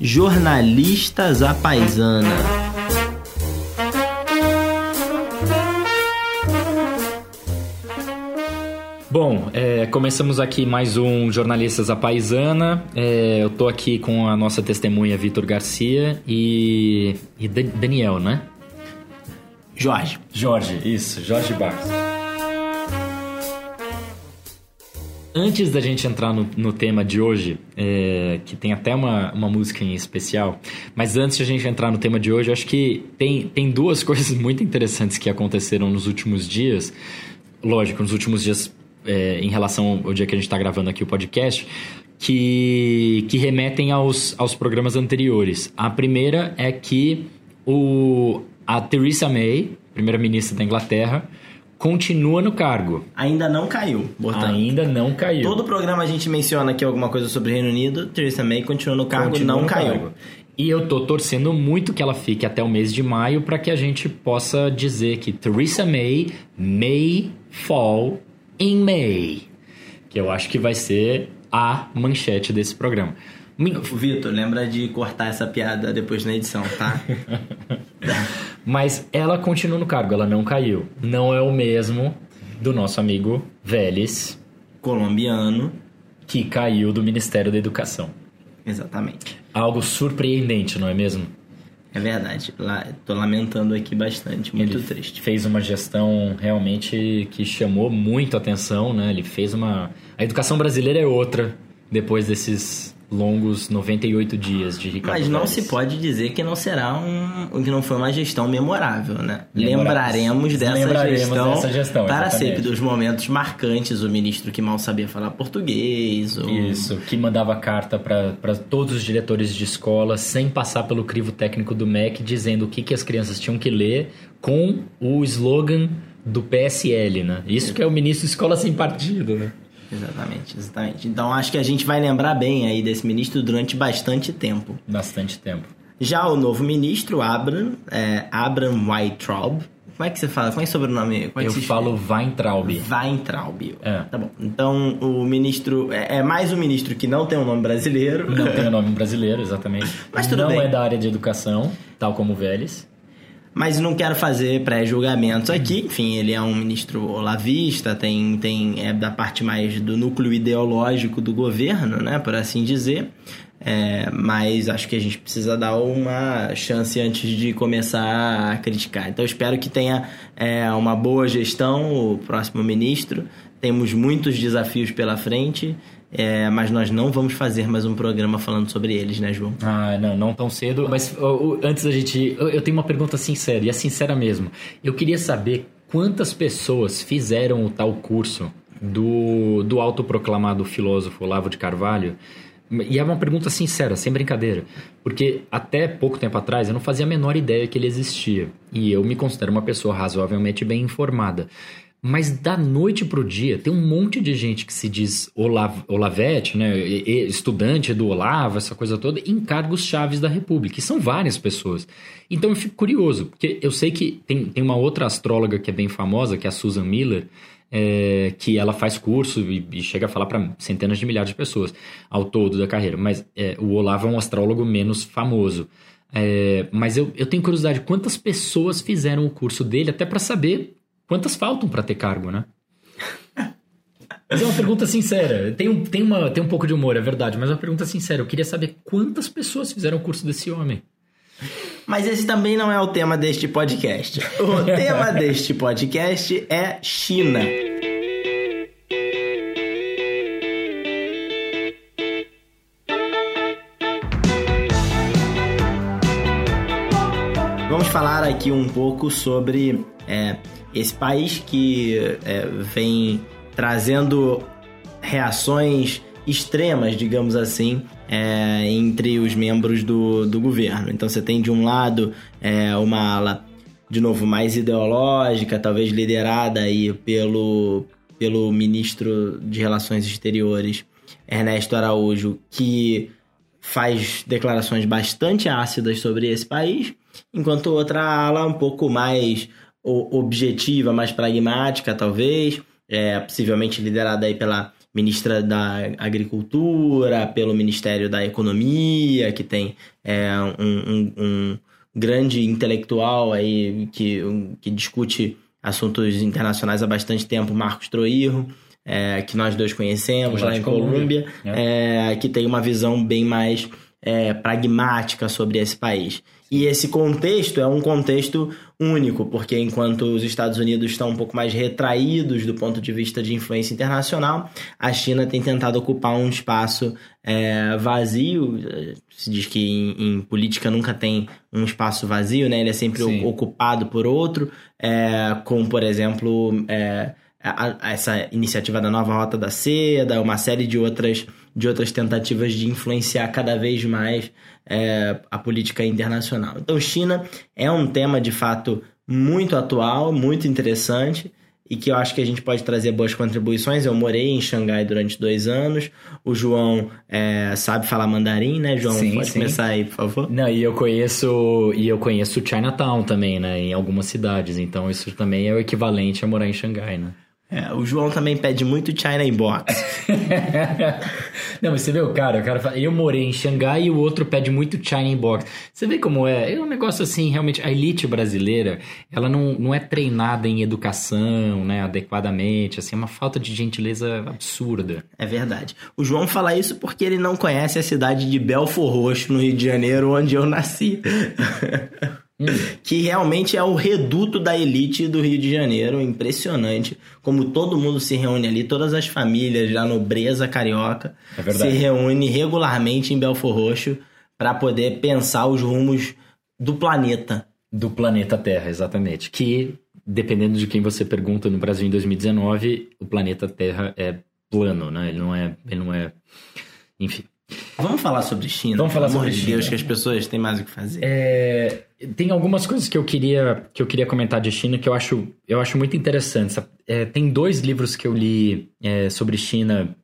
Jornalistas à paisana. Bom, é, começamos aqui mais um Jornalistas à Paisana. É, eu tô aqui com a nossa testemunha Vitor Garcia e, e Dan- Daniel, né? Jorge. Jorge, isso, Jorge Barros. Antes da gente entrar no, no tema de hoje, é, que tem até uma, uma música em especial, mas antes de a gente entrar no tema de hoje, acho que tem, tem duas coisas muito interessantes que aconteceram nos últimos dias. Lógico, nos últimos dias, é, em relação ao dia que a gente está gravando aqui o podcast, que, que remetem aos, aos programas anteriores. A primeira é que o, a Theresa May, primeira-ministra da Inglaterra, continua no cargo. Ainda não caiu, portanto. Ainda não caiu. Todo programa a gente menciona aqui alguma coisa sobre o Reino Unido. Theresa May continua no cargo, Continua não no caiu. cargo. E eu tô torcendo muito que ela fique até o mês de maio para que a gente possa dizer que Theresa May may fall in May. Que eu acho que vai ser a manchete desse programa. Vitor, lembra de cortar essa piada depois na edição, tá? Mas ela continua no cargo, ela não caiu. Não é o mesmo do nosso amigo Vélez, Colombiano. que caiu do Ministério da Educação. Exatamente. Algo surpreendente, não é mesmo? É verdade. Lá, tô lamentando aqui bastante. Muito ele triste. fez uma gestão realmente que chamou muito atenção, né? Ele fez uma... A educação brasileira é outra depois desses longos 98 dias de Ricardo Mas não Vélez. se pode dizer que não será um. que não foi uma gestão memorável, né? Lembraremos dessa Lembraremos gestão. dessa gestão, para exatamente. sempre, dos momentos marcantes, o ministro que mal sabia falar português. O... Isso, que mandava carta para todos os diretores de escola sem passar pelo crivo técnico do MEC, dizendo o que, que as crianças tinham que ler com o slogan do PSL, né? Isso que é o ministro Escola Sem Partido, né? Exatamente, exatamente. Então acho que a gente vai lembrar bem aí desse ministro durante bastante tempo. Bastante tempo. Já o novo ministro, Abram, é, Abram Weintraub. Como é que você fala? Como é é o sobrenome? Como é Eu falo Weintraub. Weintraub. É. Tá bom. Então, o ministro... É, é mais um ministro que não tem um nome brasileiro. Não tem o nome brasileiro, exatamente. Mas tudo não bem. é da área de educação, tal como o Vélez. Mas não quero fazer pré-julgamentos aqui. Enfim, ele é um ministro olavista, tem, tem, é da parte mais do núcleo ideológico do governo, né? Por assim dizer. É, mas acho que a gente precisa dar uma chance antes de começar a criticar. Então, espero que tenha é, uma boa gestão o próximo ministro. Temos muitos desafios pela frente, é, mas nós não vamos fazer mais um programa falando sobre eles, né, João? Ah, não, não tão cedo. Mas antes da gente. Eu, eu tenho uma pergunta sincera, e é sincera mesmo. Eu queria saber quantas pessoas fizeram o tal curso do, do autoproclamado filósofo Olavo de Carvalho. E é uma pergunta sincera, sem brincadeira. Porque até pouco tempo atrás eu não fazia a menor ideia que ele existia. E eu me considero uma pessoa razoavelmente bem informada. Mas da noite pro dia, tem um monte de gente que se diz Olav, Olavete, né? Estudante do Olavo, essa coisa toda, em cargos chaves da República. E são várias pessoas. Então eu fico curioso, porque eu sei que tem, tem uma outra astróloga que é bem famosa, que é a Susan Miller, é, que ela faz curso e, e chega a falar para centenas de milhares de pessoas ao todo da carreira. Mas é, o Olavo é um astrólogo menos famoso. É, mas eu, eu tenho curiosidade, quantas pessoas fizeram o curso dele, até para saber quantas faltam para ter cargo, né? Mas é uma pergunta sincera. Tem um, tem, uma, tem um pouco de humor, é verdade, mas é uma pergunta sincera. Eu queria saber quantas pessoas fizeram o curso desse homem. Mas esse também não é o tema deste podcast. O tema deste podcast é China. Vamos falar aqui um pouco sobre é, esse país que é, vem trazendo reações extremas, digamos assim, é, entre os membros do, do governo. Então você tem de um lado é, uma ala, de novo, mais ideológica, talvez liderada aí pelo, pelo ministro de Relações Exteriores, Ernesto Araújo, que faz declarações bastante ácidas sobre esse país, enquanto outra ala um pouco mais objetiva, mais pragmática, talvez, é, possivelmente liderada aí pela ministra da Agricultura, pelo Ministério da Economia, que tem é, um, um, um, grande intelectual aí que, que discute assuntos internacionais há bastante tempo, Marcos Troirro, é, que nós dois conhecemos lá em Colômbia, é. que tem uma visão bem mais é, pragmática sobre esse país. E esse contexto é um contexto único, porque enquanto os Estados Unidos estão um pouco mais retraídos do ponto de vista de influência internacional, a China tem tentado ocupar um espaço é, vazio. Se diz que em, em, política nunca tem um espaço vazio, né? Ele é sempre Sim. ocupado por outro, é, como por exemplo é, a, a, essa iniciativa da nova Rota da Seda, uma série de outras, de outras tentativas de influenciar cada vez mais é, a política internacional. Então, China é um tema de fato muito atual, muito interessante e que eu acho que a gente pode trazer boas contribuições. Eu morei em Xangai durante dois anos. O João é, sabe falar mandarim, né, João? Sim, pode sim. começar aí, por favor. Não, e eu conheço e eu conheço Chinatown também, né, em algumas cidades. Então isso também é o equivalente a morar em Xangai, né? É, o João também pede muito China Inbox. Não, mas você vê o cara, o cara fala, eu morei em Xangai e o outro pede muito China Inbox. Você vê como é? É um negócio assim, realmente, a elite brasileira, ela não, não é treinada em educação, né, adequadamente, assim, é uma falta de gentileza absurda. É verdade. O João fala isso porque ele não conhece a cidade de Belfor Roxo, no Rio de Janeiro, onde eu nasci. que realmente é o reduto da elite do Rio de Janeiro. Impressionante como todo mundo se reúne ali, todas as famílias da nobreza carioca é se reúne regularmente em Belfor Roxo para poder pensar os rumos do planeta. Do planeta Terra, exatamente. Que, dependendo de quem você pergunta no Brasil em 2019, o planeta Terra é plano, né? Ele não é. Ele não é. Enfim. Vamos falar sobre China. Vamos falar sobre China. Deus, que as pessoas têm mais o que fazer. É, tem algumas coisas que eu queria que eu queria comentar de China que eu acho, eu acho muito interessantes. É, tem dois livros que eu li é, sobre China.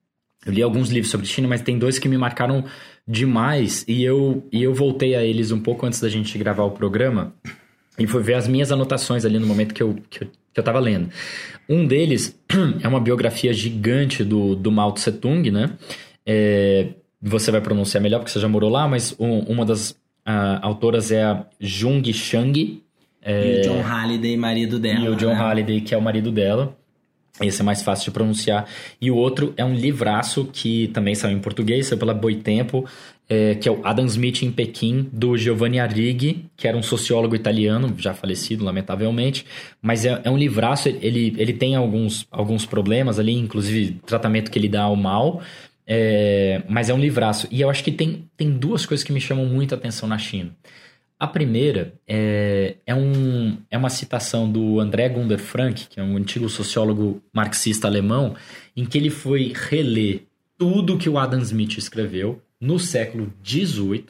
Eu li alguns livros sobre China, mas tem dois que me marcaram demais e eu, e eu voltei a eles um pouco antes da gente gravar o programa e fui ver as minhas anotações ali no momento que eu, que eu, que eu tava lendo. Um deles é uma biografia gigante do, do Mao Tse Tung, né? É, você vai pronunciar melhor porque você já morou lá, mas um, uma das uh, autoras é a Jung Shang. É, e o John Halliday, marido dela. E o John né? Halliday, que é o marido dela. Esse é mais fácil de pronunciar. E o outro é um livraço que também saiu em português, saiu pela Boitempo, é, que é o Adam Smith em Pequim, do Giovanni Arrighi, que era um sociólogo italiano, já falecido, lamentavelmente. Mas é, é um livraço, ele, ele tem alguns, alguns problemas ali, inclusive tratamento que ele dá ao mal, é, mas é um livraço. E eu acho que tem, tem duas coisas que me chamam muito a atenção na China. A primeira é, é, um, é uma citação do André Gunder Frank, que é um antigo sociólogo marxista alemão, em que ele foi reler tudo que o Adam Smith escreveu no século XVIII,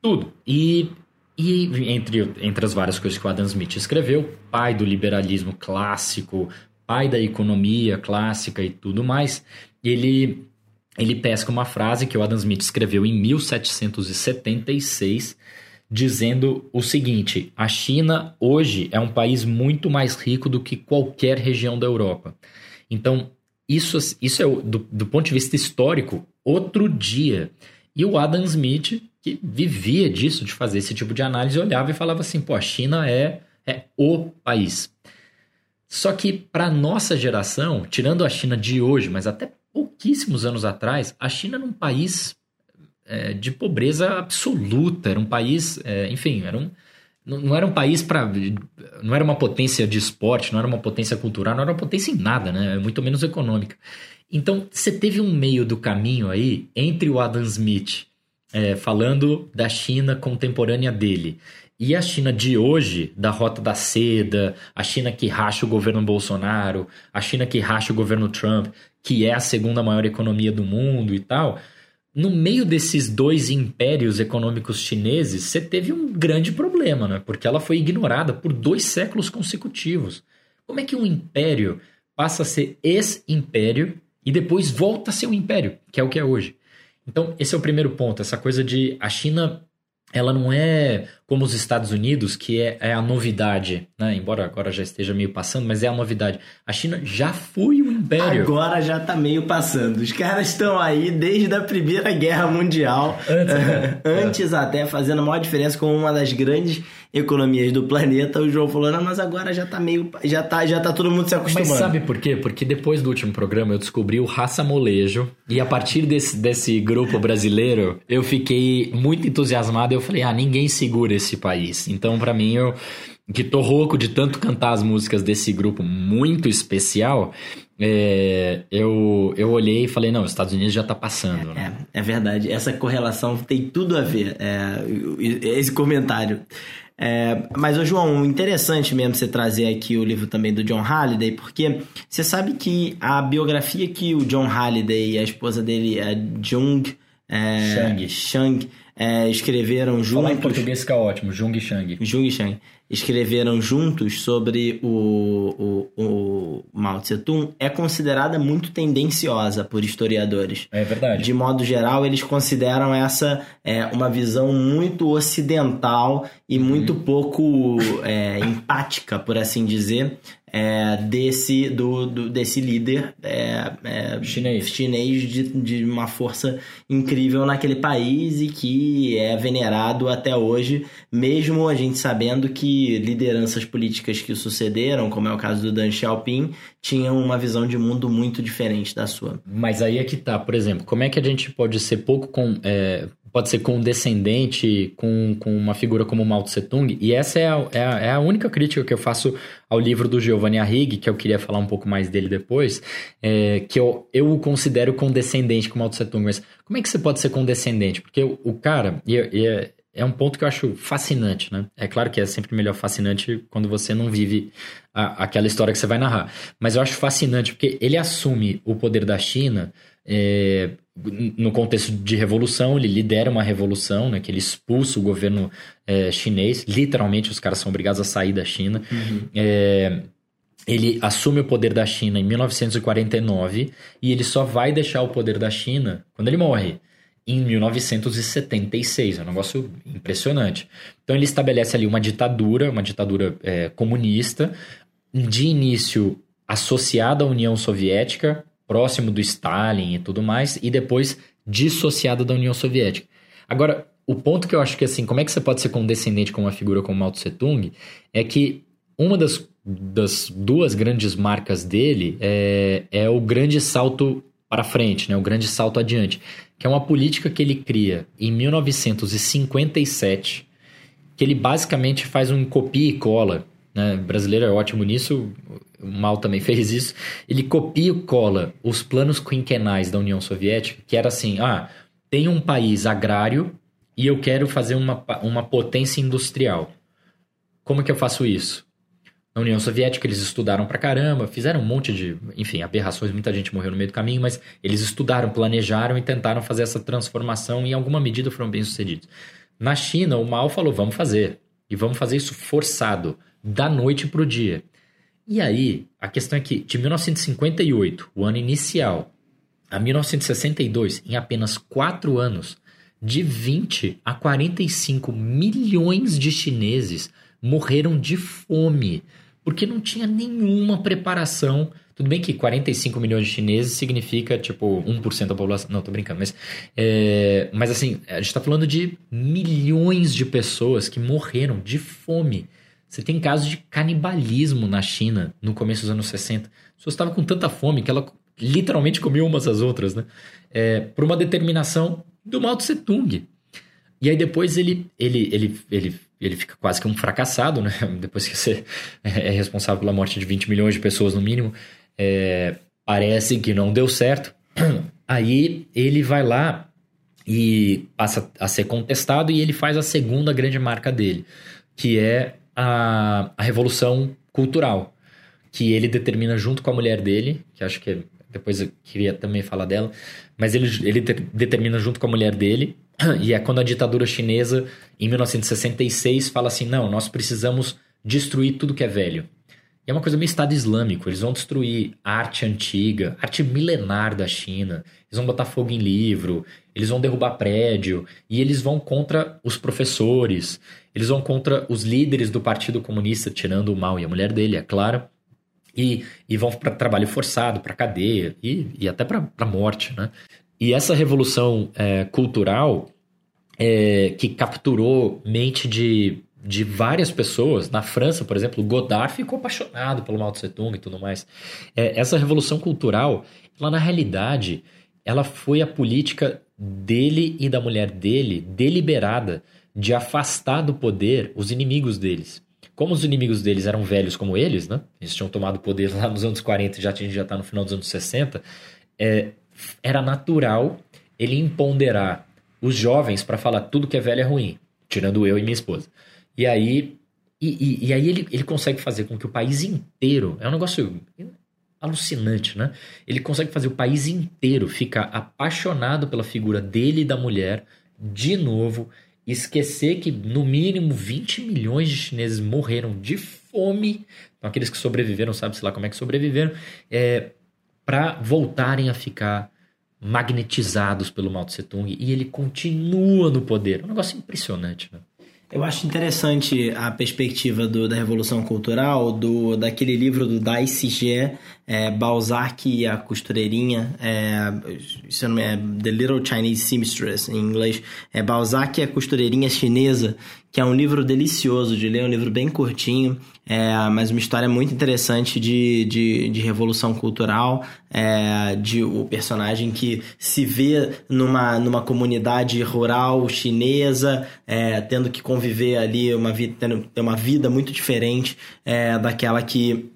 tudo. E, e entre, entre as várias coisas que o Adam Smith escreveu, pai do liberalismo clássico, pai da economia clássica e tudo mais, ele ele pesca uma frase que o Adam Smith escreveu em 1776, dizendo o seguinte: a China hoje é um país muito mais rico do que qualquer região da Europa. Então, isso, isso é, do, do ponto de vista histórico, outro dia. E o Adam Smith, que vivia disso, de fazer esse tipo de análise, olhava e falava assim: pô, a China é, é o país. Só que para nossa geração, tirando a China de hoje, mas até pouquíssimos anos atrás, a China era um país é, de pobreza absoluta, era um país, é, enfim, era um, não, não era um país para. Não era uma potência de esporte, não era uma potência cultural, não era uma potência em nada, né? Muito menos econômica. Então, você teve um meio do caminho aí entre o Adam Smith é, falando da China contemporânea dele e a China de hoje, da Rota da Seda, a China que racha o governo Bolsonaro, a China que racha o governo Trump, que é a segunda maior economia do mundo e tal, no meio desses dois impérios econômicos chineses, você teve um grande problema, né? Porque ela foi ignorada por dois séculos consecutivos. Como é que um império passa a ser ex-império e depois volta a ser um império, que é o que é hoje? Então, esse é o primeiro ponto, essa coisa de a China ela não é como os Estados Unidos, que é, é, a novidade, né? embora agora já esteja meio passando, mas é a novidade. A China já foi o império. Agora já está meio passando. Os caras estão aí desde a Primeira Guerra Mundial, antes, né? antes até fazendo a maior diferença como uma das grandes economias do planeta, o João falou, não, mas agora já tá meio. Já tá, já tá todo mundo se acostumando. Mas sabe por quê? Porque depois do último programa eu descobri o Raça Molejo. E a partir desse, desse grupo brasileiro, eu fiquei muito entusiasmado. Eu falei, ah, ninguém segura esse país. Então, para mim, eu que tô rouco de tanto cantar as músicas desse grupo muito especial, é, eu, eu olhei e falei, não, os Estados Unidos já tá passando. É, né? é, é verdade. Essa correlação tem tudo a ver. É, esse comentário. É, mas, ô João, interessante mesmo você trazer aqui o livro também do John Halliday, porque você sabe que a biografia que o John Halliday e a esposa dele, a Jung é, Shang, Shang é, escreveram juntos. Falar em português fica ótimo, Jung Shang. Jung. Escreveram juntos sobre o, o, o Mao Tse Tung é considerada muito tendenciosa por historiadores. É verdade. De modo geral, eles consideram essa é, uma visão muito ocidental e uhum. muito pouco é, empática, por assim dizer, é, desse, do, do, desse líder é, é, chinês, chinês de, de uma força incrível naquele país e que é venerado até hoje, mesmo a gente sabendo que lideranças políticas que sucederam, como é o caso do Deng Xiaoping, tinham uma visão de mundo muito diferente da sua. Mas aí é que tá, por exemplo, como é que a gente pode ser pouco com, é, pode ser condescendente com, com uma figura como Mao Tse Tung, e essa é a, é a, é a única crítica que eu faço ao livro do Giovanni Arrighi, que eu queria falar um pouco mais dele depois, é, que eu, eu o considero condescendente com Mao Tse Tung, mas como é que você pode ser condescendente? Porque o, o cara, e, e é, é um ponto que eu acho fascinante, né? É claro que é sempre melhor fascinante quando você não vive a, aquela história que você vai narrar, mas eu acho fascinante porque ele assume o poder da China é, no contexto de revolução, ele lidera uma revolução, né, que ele expulsa o governo é, chinês, literalmente os caras são obrigados a sair da China. Uhum. É, ele assume o poder da China em 1949 e ele só vai deixar o poder da China quando ele morre, em 1976. É um negócio impressionante. Então ele estabelece ali uma ditadura, uma ditadura é, comunista, de início associada à União Soviética, próximo do Stalin e tudo mais, e depois dissociado da União Soviética. Agora, o ponto que eu acho que assim, como é que você pode ser condescendente com uma figura como Mao Tse Tung é que uma das, das duas grandes marcas dele é, é o grande salto para frente, né? o grande salto adiante, que é uma política que ele cria em 1957, que ele basicamente faz um copia e cola né? O brasileiro é ótimo nisso, o Mal também fez isso. Ele copia e cola os planos quinquenais da União Soviética, que era assim: ah, tem um país agrário e eu quero fazer uma, uma potência industrial. Como que eu faço isso? Na União Soviética eles estudaram pra caramba, fizeram um monte de, enfim, aberrações, muita gente morreu no meio do caminho, mas eles estudaram, planejaram e tentaram fazer essa transformação e em alguma medida foram bem sucedidos. Na China, o Mao falou: vamos fazer. E vamos fazer isso forçado da noite para o dia. E aí, a questão é que de 1958, o ano inicial, a 1962, em apenas quatro anos, de 20 a 45 milhões de chineses morreram de fome, porque não tinha nenhuma preparação. Tudo bem que 45 milhões de chineses significa, tipo, 1% da população. Não, tô brincando, mas. É... Mas assim, a gente tá falando de milhões de pessoas que morreram de fome. Você tem casos de canibalismo na China no começo dos anos 60. As pessoas estavam com tanta fome que ela literalmente comia umas às outras, né? É, por uma determinação do Mao Tse Tung. E aí depois ele, ele, ele, ele, ele fica quase que um fracassado, né? Depois que você é responsável pela morte de 20 milhões de pessoas no mínimo, é, parece que não deu certo. Aí ele vai lá e passa a ser contestado e ele faz a segunda grande marca dele, que é a, a revolução cultural, que ele determina junto com a mulher dele, que acho que depois eu queria também falar dela, mas ele, ele determina junto com a mulher dele, e é quando a ditadura chinesa, em 1966, fala assim: não, nós precisamos destruir tudo que é velho. E é uma coisa meio Estado Islâmico. Eles vão destruir arte antiga, arte milenar da China. Eles vão botar fogo em livro, eles vão derrubar prédio. E eles vão contra os professores. Eles vão contra os líderes do Partido Comunista, tirando o mal e a mulher dele, é claro. E, e vão para trabalho forçado, para cadeia e, e até para morte, né? E essa revolução é, cultural é, que capturou mente de de várias pessoas. Na França, por exemplo, Godard ficou apaixonado pelo Mao Tse Tung e tudo mais. É, essa revolução cultural, ela na realidade, ela foi a política dele e da mulher dele deliberada de afastar do poder os inimigos deles. Como os inimigos deles eram velhos como eles, né? Eles tinham tomado poder lá nos anos 40 e já, a gente já está no final dos anos 60. É, era natural ele empoderar os jovens para falar tudo que é velho é ruim, tirando eu e minha esposa. E aí, e, e, e, aí ele, ele consegue fazer com que o país inteiro. É um negócio alucinante, né? Ele consegue fazer o país inteiro ficar apaixonado pela figura dele e da mulher de novo. Esquecer que no mínimo 20 milhões de chineses morreram de fome. Então, aqueles que sobreviveram, sabe-se lá como é que sobreviveram. É, para voltarem a ficar magnetizados pelo Mao Tse Tung. E ele continua no poder. É um negócio impressionante, né? Eu acho interessante a perspectiva do, da Revolução Cultural, do daquele livro do Dai Sijie, é, Balzac e a Costureirinha, é, isso não é The Little Chinese Seamstress em inglês, é Balzac e a Costureirinha Chinesa, que é um livro delicioso de ler, um livro bem curtinho, é, mas uma história muito interessante de, de, de revolução cultural, é, de o personagem que se vê numa, numa comunidade rural chinesa, é, tendo que conviver ali, uma vida, tendo uma vida muito diferente é, daquela que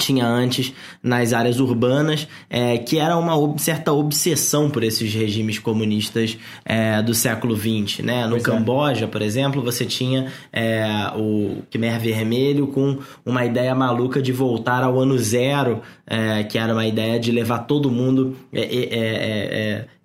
tinha antes nas áreas urbanas, é, que era uma certa obsessão por esses regimes comunistas é, do século XX. Né? No pois é. Camboja, é. por exemplo, você tinha é, o Khmer Vermelho com uma ideia maluca de voltar ao ano zero, é, que era uma ideia de levar todo mundo,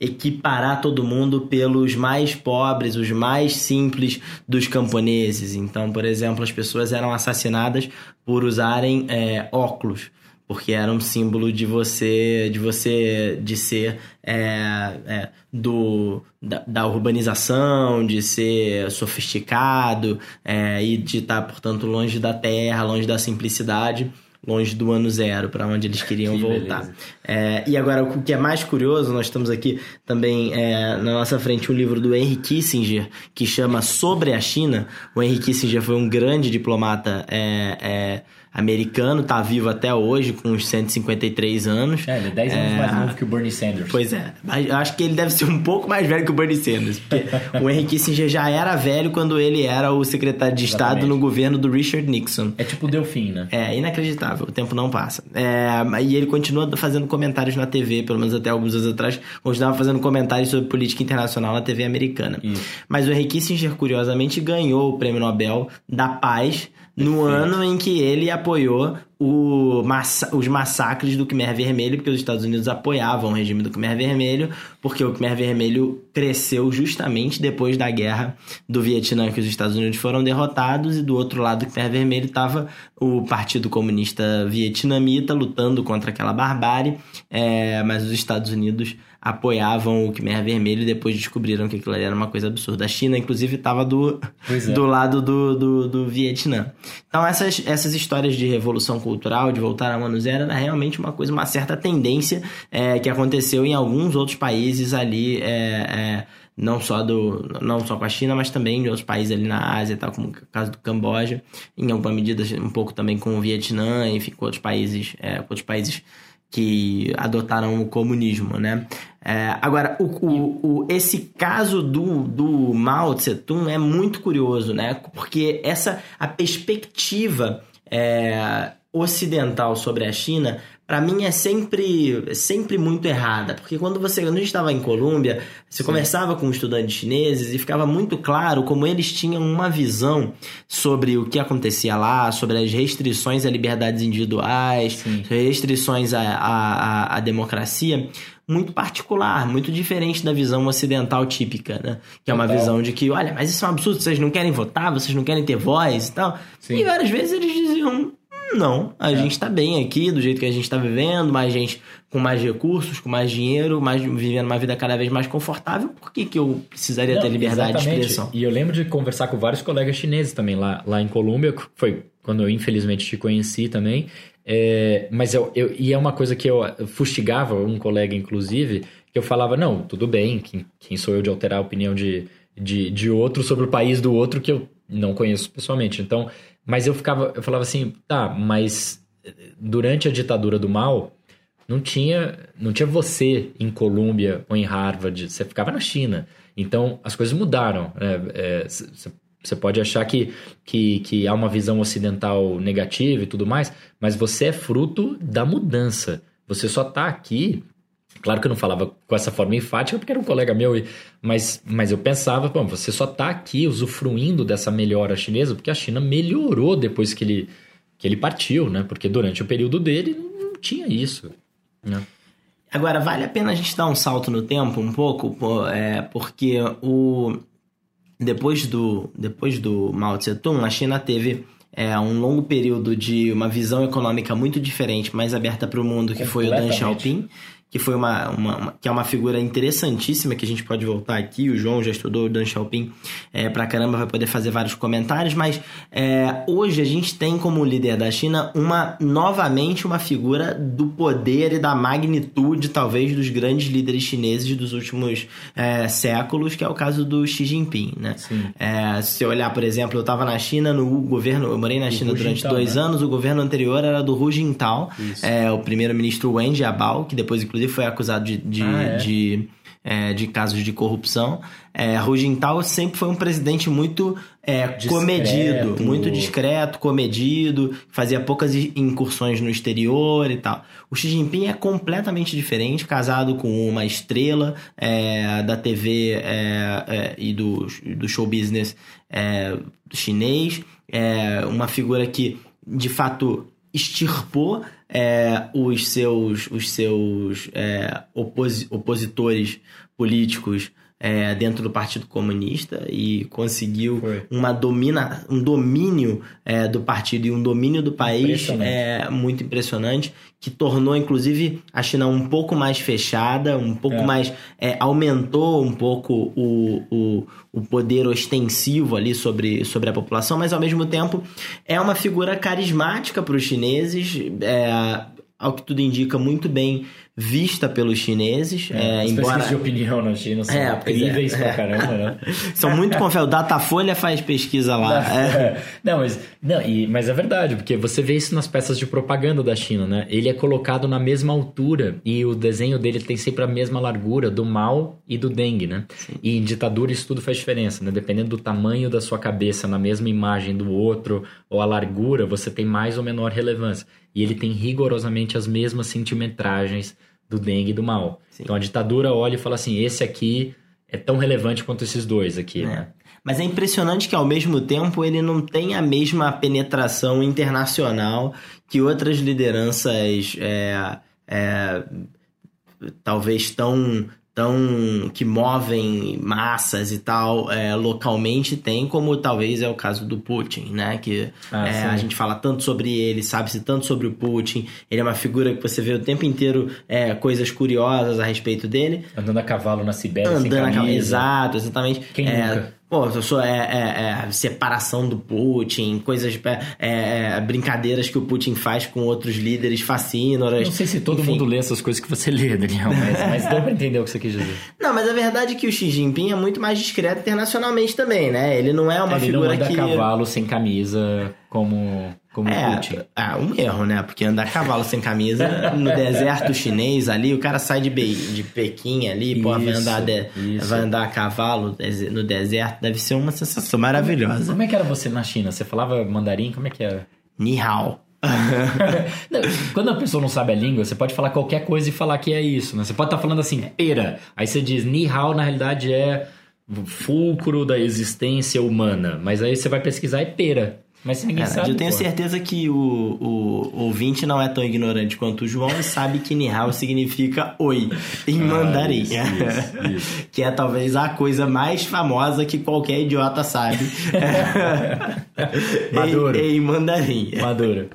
equiparar todo mundo pelos mais pobres, os mais simples dos camponeses. Então, por exemplo, as pessoas eram assassinadas por usarem é, óculos porque era um símbolo de você de você de ser é, é, do da, da, urbanização de ser sofisticado é, e de estar portanto longe da terra longe da simplicidade longe do ano zero para onde eles queriam que voltar. é, e agora o que é mais curioso nós estamos aqui também é, na nossa frente um livro do Henry Kissinger que chama sobre a China. O Henry Kissinger foi um grande diplomata é, é americano, tá vivo até hoje, com uns 153 anos. É, ele é 10 anos é... mais novo que o Bernie Sanders. Pois é, mas eu acho que ele deve ser um pouco mais velho que o Bernie Sanders, porque o Henry Kissinger já era velho quando ele era o secretário de Exatamente. Estado no governo do Richard Nixon. É tipo o Delfim, né? É, inacreditável, o tempo não passa. É, e ele continua fazendo comentários na TV, pelo menos até alguns anos atrás, continuava fazendo comentários sobre política internacional na TV americana. Isso. Mas o Henry Kissinger, curiosamente, ganhou o Prêmio Nobel da Paz no ano em que ele apoiou o massa os massacres do Khmer Vermelho, porque os Estados Unidos apoiavam o regime do Khmer Vermelho, porque o Khmer Vermelho cresceu justamente depois da guerra do Vietnã, que os Estados Unidos foram derrotados, e do outro lado do Khmer Vermelho estava o Partido Comunista Vietnamita lutando contra aquela barbárie, é, mas os Estados Unidos apoiavam o Khmer Vermelho e depois descobriram que aquilo ali era uma coisa absurda. A China, inclusive, estava do, é. do lado do, do, do, Vietnã. Então, essas, essas histórias de revolução cultural, de voltar a Mano Zero, era realmente uma coisa, uma certa tendência é, que aconteceu em alguns outros países ali. É, é, não só do não só com a China, mas também de outros países ali na Ásia, tal, como o caso do Camboja, em alguma medida um pouco também com o Vietnã, enfim, com outros países, é, com outros países que adotaram o comunismo, né? É, agora, o, o, o, esse caso do, do Mao Tse Tung é muito curioso, né? Porque essa a perspectiva é, ocidental sobre a China para mim é sempre, sempre muito errada, porque quando você quando a gente estava em Colômbia, você Sim. conversava com estudantes chineses e ficava muito claro como eles tinham uma visão sobre o que acontecia lá, sobre as restrições a liberdades individuais, restrições à, à, à democracia, muito particular, muito diferente da visão ocidental típica, né? Que é uma visão de que, olha, mas isso é um absurdo, vocês não querem votar, vocês não querem ter voz e tal. Sim. E várias vezes eles diziam, Não, a é. gente está bem aqui, do jeito que a gente está vivendo, mais gente com mais recursos, com mais dinheiro, mais vivendo uma vida cada vez mais confortável. Por que, que eu precisaria Não, ter liberdade exatamente. de expressão? E eu lembro de conversar com vários colegas chineses também lá, lá em Colômbia, foi quando eu infelizmente te conheci também. É, mas eu, eu, e é uma coisa que eu fustigava um colega, inclusive, que eu falava: não, tudo bem, quem, quem sou eu de alterar a opinião de, de, de outro sobre o país do outro que eu não conheço pessoalmente. Então, mas eu ficava, eu falava assim, tá, mas durante a ditadura do mal, não tinha, não tinha você em Colômbia ou em Harvard, você ficava na China. Então, as coisas mudaram. Né? É, você pode achar que, que, que há uma visão ocidental negativa e tudo mais, mas você é fruto da mudança. Você só está aqui. Claro que eu não falava com essa forma enfática, porque era um colega meu, mas, mas eu pensava, bom, você só está aqui usufruindo dessa melhora chinesa, porque a China melhorou depois que ele, que ele partiu, né? Porque durante o período dele não tinha isso. Né? Agora, vale a pena a gente dar um salto no tempo um pouco, é, porque o, depois do, depois do Mao Tse Tung, a China teve é, um longo período de uma visão econômica muito diferente, mais aberta para o mundo, que foi o Deng Xiaoping que foi uma, uma, uma, que é uma figura interessantíssima que a gente pode voltar aqui. O João já estudou o Dan Xiaoping é, pra caramba, vai poder fazer vários comentários, mas é, hoje a gente tem como líder da China uma novamente uma figura do poder e da magnitude, talvez, dos grandes líderes chineses dos últimos é, séculos, que é o caso do Xi Jinping, né? É, se olhar, por exemplo, eu estava na China no governo, eu morei na China durante Jintao, dois né? anos, o governo anterior era do Hu Jintao, é, o primeiro-ministro Wen Jiabao, que depois inclusive inclusive foi acusado de, de, ah, é? de, é, de, casos de corrupção. É, Rugental sempre foi um presidente muito é, comedido, muito discreto, comedido, fazia poucas incursões no exterior e tal. O Xi Jinping é completamente diferente, casado com uma estrela é, da TV é, é, e do, do show business chinês, é uma figura que de fato extirpou é, os seus, os seus é, opos, opositores políticos é, dentro do Partido Comunista e conseguiu uma domina, um domínio é, do partido e um domínio do país é, muito impressionante, que tornou, inclusive, a China um pouco mais fechada, um pouco é. mais. É, aumentou um pouco o, o, o poder ostensivo ali sobre, sobre a população, mas ao mesmo tempo é uma figura carismática para os chineses, é, ao que tudo indica, muito bem vista pelos chineses. É, é, embora... de opinião na China são é, incríveis é, pra caramba, né? são muito confiáveis. O Datafolha faz pesquisa lá. É. Não, mas, não e, mas é verdade, porque você vê isso nas peças de propaganda da China, né? Ele é colocado na mesma altura e o desenho dele tem sempre a mesma largura do Mao e do Deng, né? Sim. E em ditadura isso tudo faz diferença, né? Dependendo do tamanho da sua cabeça na mesma imagem do outro ou a largura, você tem mais ou menor relevância. E ele tem rigorosamente as mesmas centimetragens do dengue e do mal. Sim. Então a ditadura olha e fala assim: esse aqui é tão relevante quanto esses dois aqui, é. né? Mas é impressionante que ao mesmo tempo ele não tem a mesma penetração internacional que outras lideranças é, é, talvez tão tão que movem massas e tal é, localmente tem como talvez é o caso do Putin né? Que ah, é, a gente fala tanto sobre ele sabe-se tanto sobre o Putin. Ele é uma figura que você vê o tempo inteiro é, coisas curiosas a respeito dele. Andando a cavalo na Sibéria andando sem camisa. a cavalo exato exatamente. Quem é, nunca Pô, eu sou é, é, é, separação do Putin, coisas, é, é, brincadeiras que o Putin faz com outros líderes fascínoras. Não sei se todo Enfim. mundo lê essas coisas que você lê, Daniel, mas, mas deu pra entender o que você quis dizer. Não, mas a verdade é que o Xi Jinping é muito mais discreto internacionalmente também, né? Ele não é uma Ele figura não anda que... cavalo sem camisa como como é, Putin. É, um erro, né? Porque andar cavalo sem camisa no deserto chinês ali, o cara sai de, Be de Pequim ali, isso, pô, vai andar, de, vai andar a cavalo no deserto, deve ser uma sensação maravilhosa. Como é que era você na China? Você falava mandarim? Como é que era? Ni hao. Quando a pessoa não sabe a língua, você pode falar qualquer coisa e falar que é isso, né? Você pode estar tá falando assim, pera. Aí você diz, ni hao na realidade é fulcro da existência humana. Mas aí você vai pesquisar é pera. Mas se ninguém É, sabe. eu tenho pô. certeza que o, o ouvinte não é tão ignorante quanto o João e sabe que Nihao significa oi em mandarim. isso, isso, isso. que é talvez a coisa mais famosa que qualquer idiota sabe. Maduro. em, em mandarim. Maduro.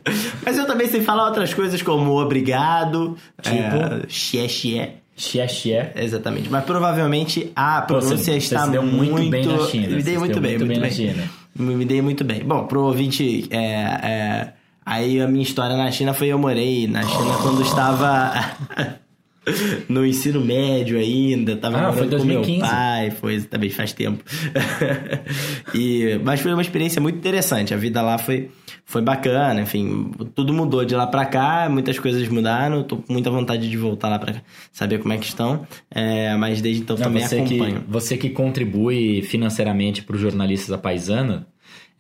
Mas eu também sei falar outras coisas como obrigado, Tipo? é, xie xie. Xie xie. Exatamente. Mas provavelmente a pronúncia Você- está você muito, muito bem na China. Me dei muito bem, muito na bem. China. Me dei muito bem. Bom, pro ouvinte, é, é, aí a minha história na China foi eu morei na China quando estava no ensino médio ainda, tava Ah, morando com meu 2015. pai, foi também faz tempo. e, mas foi uma experiência muito interessante. A vida lá foi, foi bacana, enfim, tudo mudou de lá pra cá, muitas coisas mudaram. Tô com muita vontade de voltar lá pra saber como é que estão. É, mas desde então Não, também você, que, acompanho. você que contribui financeiramente para os jornalistas da Paisana,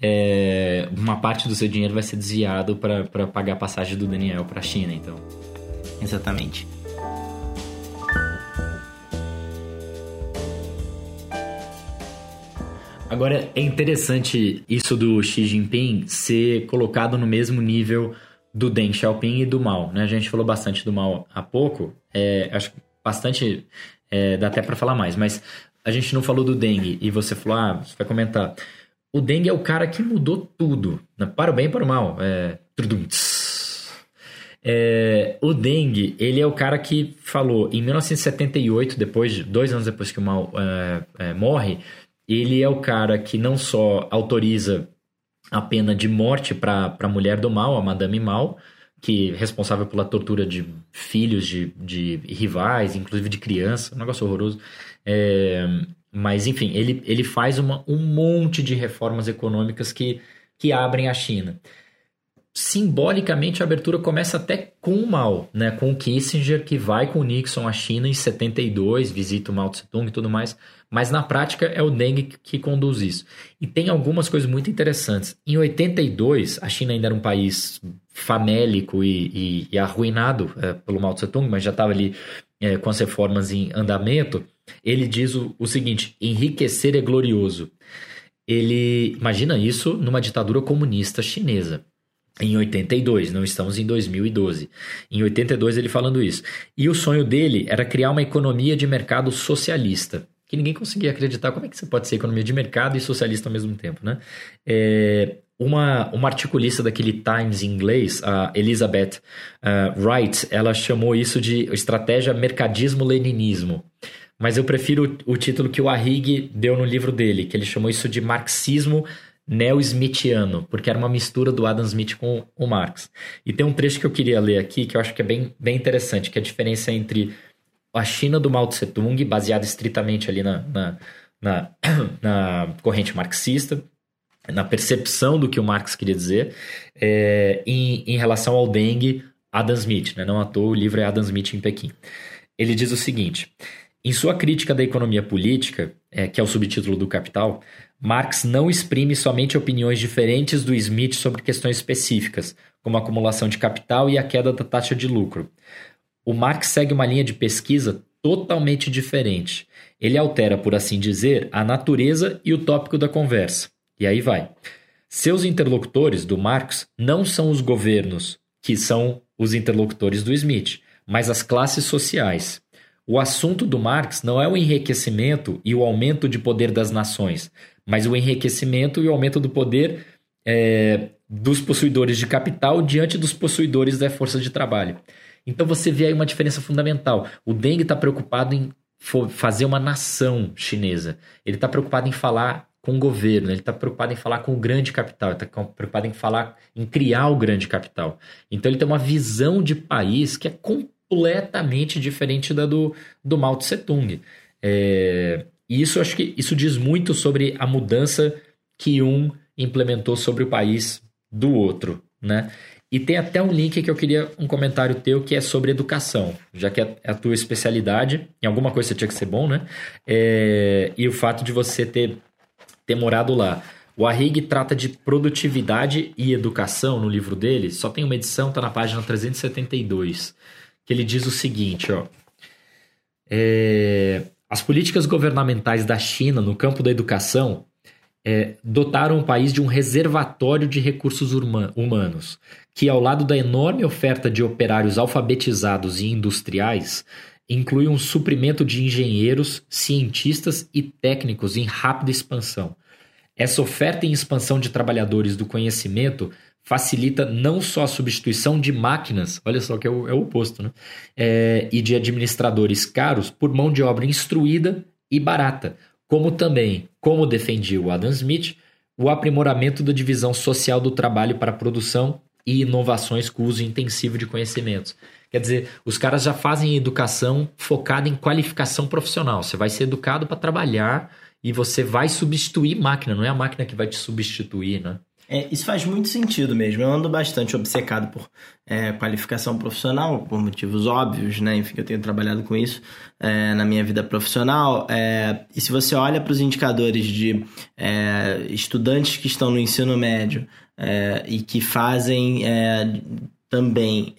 é, uma parte do seu dinheiro vai ser desviado para pagar a passagem do Daniel para a China, então. Exatamente. Agora, é interessante isso do Xi Jinping ser colocado no mesmo nível do Deng Xiaoping e do Mao, né? A gente falou bastante do Mao há pouco, é, acho que bastante, é, dá até para falar mais, mas a gente não falou do Deng, e você falou, ah, você vai comentar. O Deng é o cara que mudou tudo, né? para o bem e para o mal. É... É, o Deng, ele é o cara que falou em 1978, depois de, dois anos depois que o Mao é, é, morre, ele é o cara que não só autoriza a pena de morte para a mulher do Mao, a Madame Mao, que é responsável pela tortura de filhos de, de rivais, inclusive de criança, um negócio horroroso. É, mas, enfim, ele, ele faz uma, um monte de reformas econômicas que, que abrem a China simbolicamente a abertura começa até com o Mao, né? Com o Kissinger que vai com o Nixon à China em 72, visita o Mao Tse Tung e tudo mais, mas na prática é o Deng que, que conduz isso. E tem algumas coisas muito interessantes. Em 82, a China ainda era um país famélico e, e, e arruinado é, pelo Mao Tse Tung, mas já estava ali é, com as reformas em andamento. Ele diz o, o seguinte: enriquecer é glorioso. Ele imagina isso numa ditadura comunista chinesa em 82, não estamos em 2012. Em 82 ele falando isso. E o sonho dele era criar uma economia de mercado socialista, que ninguém conseguia acreditar como é que você pode ser economia de mercado e socialista ao mesmo tempo, né? É, uma, uma articulista daquele Times em inglês, a Elizabeth uh, Wright, ela chamou isso de estratégia mercadismo-leninismo. Mas eu prefiro o, título que o Arrighi deu no livro dele, que ele chamou isso de marxismo neo-smithiano, porque era uma mistura do Adam Smith com o Marx. E tem um trecho que eu queria ler aqui, que eu acho que é bem, bem interessante, que é a diferença entre a China do Mao Tse Tung, baseada estritamente ali na, na, na, na corrente marxista, na percepção do que o Marx queria dizer, é, em, em relação ao Deng Adam Smith, né? não à toa o livro é Adam Smith em Pequim. Ele diz o seguinte, em sua crítica da economia política, é, que é o subtítulo do Capital, Marx não exprime somente opiniões diferentes do Smith sobre questões específicas, como a acumulação de capital e a queda da taxa de lucro. O Marx segue uma linha de pesquisa totalmente diferente. Ele altera, por assim dizer, a natureza e o tópico da conversa. E aí vai. Seus interlocutores do Marx não são os governos, que são os interlocutores do Smith, mas as classes sociais. O assunto do Marx não é o enriquecimento e o aumento de poder das nações, mas o enriquecimento e o aumento do poder é, dos possuidores de capital diante dos possuidores da força de trabalho. Então você vê aí uma diferença fundamental. O Deng está preocupado em fazer uma nação chinesa. Ele está preocupado em falar com o governo, ele está preocupado em falar com o grande capital, ele está preocupado em falar, em criar o grande capital. Então ele tem uma visão de país que é completamente diferente da do, do Mao Tse Tung. É, e isso acho que isso diz muito sobre a mudança que um implementou sobre o país do outro, né? E tem até um link que eu queria um comentário teu que é sobre educação, já que é a tua especialidade, em alguma coisa você tinha que ser bom, né? É, e o fato de você ter, ter morado lá. O Arrighi trata de produtividade e educação no livro dele, só tem uma edição, tá na página 372, que ele diz o seguinte, ó. É, as políticas governamentais da China no campo da educação é, dotaram o país de um reservatório de recursos humanos, que, ao lado da enorme oferta de operários alfabetizados e industriais, inclui um suprimento de engenheiros, cientistas e técnicos em rápida expansão. Essa oferta em expansão de trabalhadores do conhecimento facilita não só a substituição de máquinas, olha só que é o, é o oposto, né? É, e de administradores caros por mão de obra instruída e barata, como também, como defendia o Adam Smith, o aprimoramento da divisão social do trabalho para produção e inovações com uso intensivo de conhecimentos. Quer dizer, os caras já fazem educação focada em qualificação profissional. Você vai ser educado para trabalhar e você vai substituir máquina, não é a máquina que vai te substituir, né? É, isso faz muito sentido mesmo. Eu ando bastante obcecado por é, qualificação profissional, por motivos óbvios, né? Enfim, eu tenho trabalhado com isso é, na minha vida profissional. É, e se você olha para os indicadores de é, estudantes que estão no ensino médio é, e que fazem também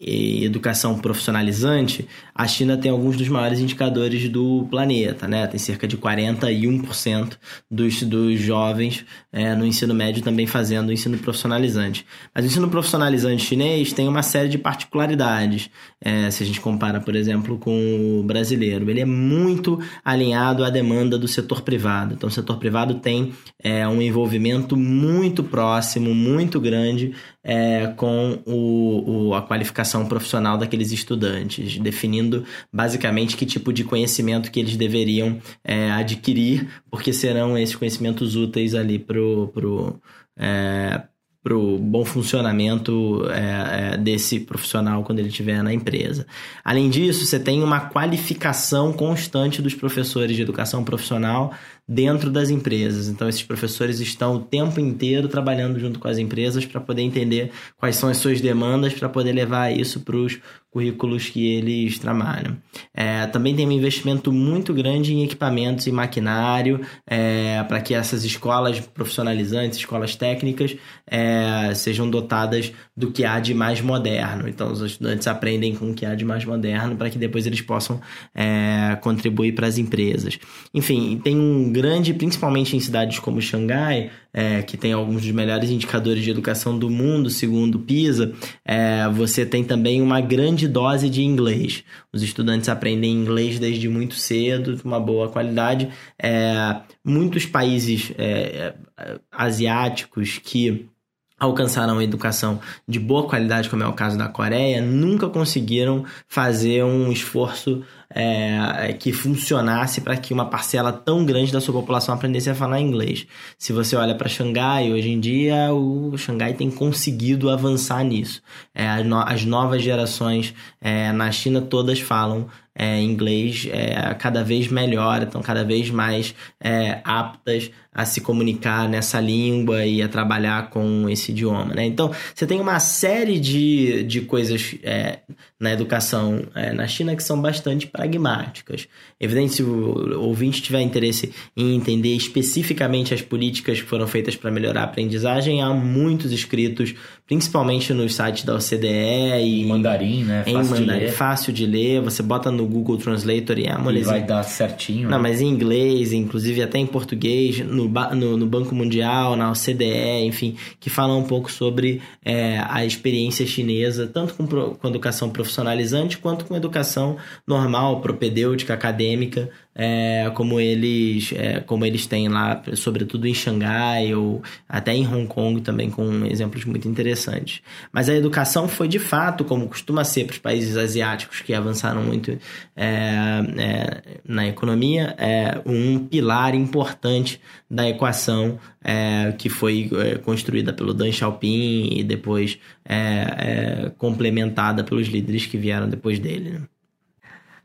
e educação profissionalizante, a China tem alguns dos maiores indicadores do planeta, né? Tem cerca de 41% dos, dos jovens é, no ensino médio também fazendo ensino profissionalizante. Mas o ensino profissionalizante chinês tem uma série de particularidades, é, se a gente compara, por exemplo, com o brasileiro. Ele é muito alinhado à demanda do setor privado. Então, o setor privado tem é, um envolvimento muito próximo, muito grande é, com o, o, a qualificação profissional daqueles estudantes, definindo basicamente que tipo de conhecimento que eles deveriam é, adquirir, porque serão esses conhecimentos úteis ali para o pro, é, pro bom funcionamento é, é, desse profissional quando ele estiver na empresa. Além disso, você tem uma qualificação constante dos professores de educação profissional dentro das empresas. Então, esses professores estão o tempo inteiro trabalhando junto com as empresas para poder entender quais são as suas demandas, para poder levar isso para os currículos que eles trabalham. É, também tem um investimento muito grande em equipamentos e maquinário é, para que essas escolas profissionalizantes, escolas técnicas, é, sejam dotadas do que há de mais moderno. Então, os estudantes aprendem com o que há de mais moderno para que depois eles possam é, contribuir para as empresas. Enfim, tem um grande, principalmente em cidades como Xangai, é, que tem alguns dos melhores indicadores de educação do mundo, segundo o PISA, é, você tem também uma grande dose de inglês. Os estudantes aprendem inglês desde muito cedo, de uma boa qualidade. É, muitos países é, é, asiáticos que alcançaram educação de boa qualidade, como é o caso da Coreia, nunca conseguiram fazer um esforço é, que funcionasse para que uma parcela tão grande da sua população aprendesse a falar inglês. Se você olha para Xangai, hoje em dia o Xangai tem conseguido avançar nisso. É, as novas gerações é, na China todas falam é, inglês é, cada vez melhor, estão cada vez mais é, aptas a se comunicar nessa língua e a trabalhar com esse idioma. Né? Então, você tem uma série de, de coisas é, na educação é, na China que são bastante pragmáticas. Evidente, se o ouvinte tiver interesse em entender especificamente as políticas que foram feitas para melhorar a aprendizagem, há muitos escritos, principalmente nos sites da OCDE e em mandarim, né? Em fácil mandarim, de ler. fácil de ler. Você bota no Google Translator e é uma E vai dar certinho. Não, né? mas em inglês, inclusive até em português, no, no, no, Banco Mundial, na OCDE, enfim, que falam um pouco sobre é, a experiência chinesa, tanto com, com educação profissionalizante quanto com educação normal, propedêutica, acadêmica, é, como eles é, como eles têm lá, sobretudo em Xangai ou até em Hong Kong também com exemplos muito interessantes. Mas a educação foi de fato, como costuma ser para os países asiáticos que avançaram muito é, é na economia, é um pilar importante da equação é, que foi construída pelo Deng Xiaoping e depois complementada pelos líderes que vieram depois dele. Né?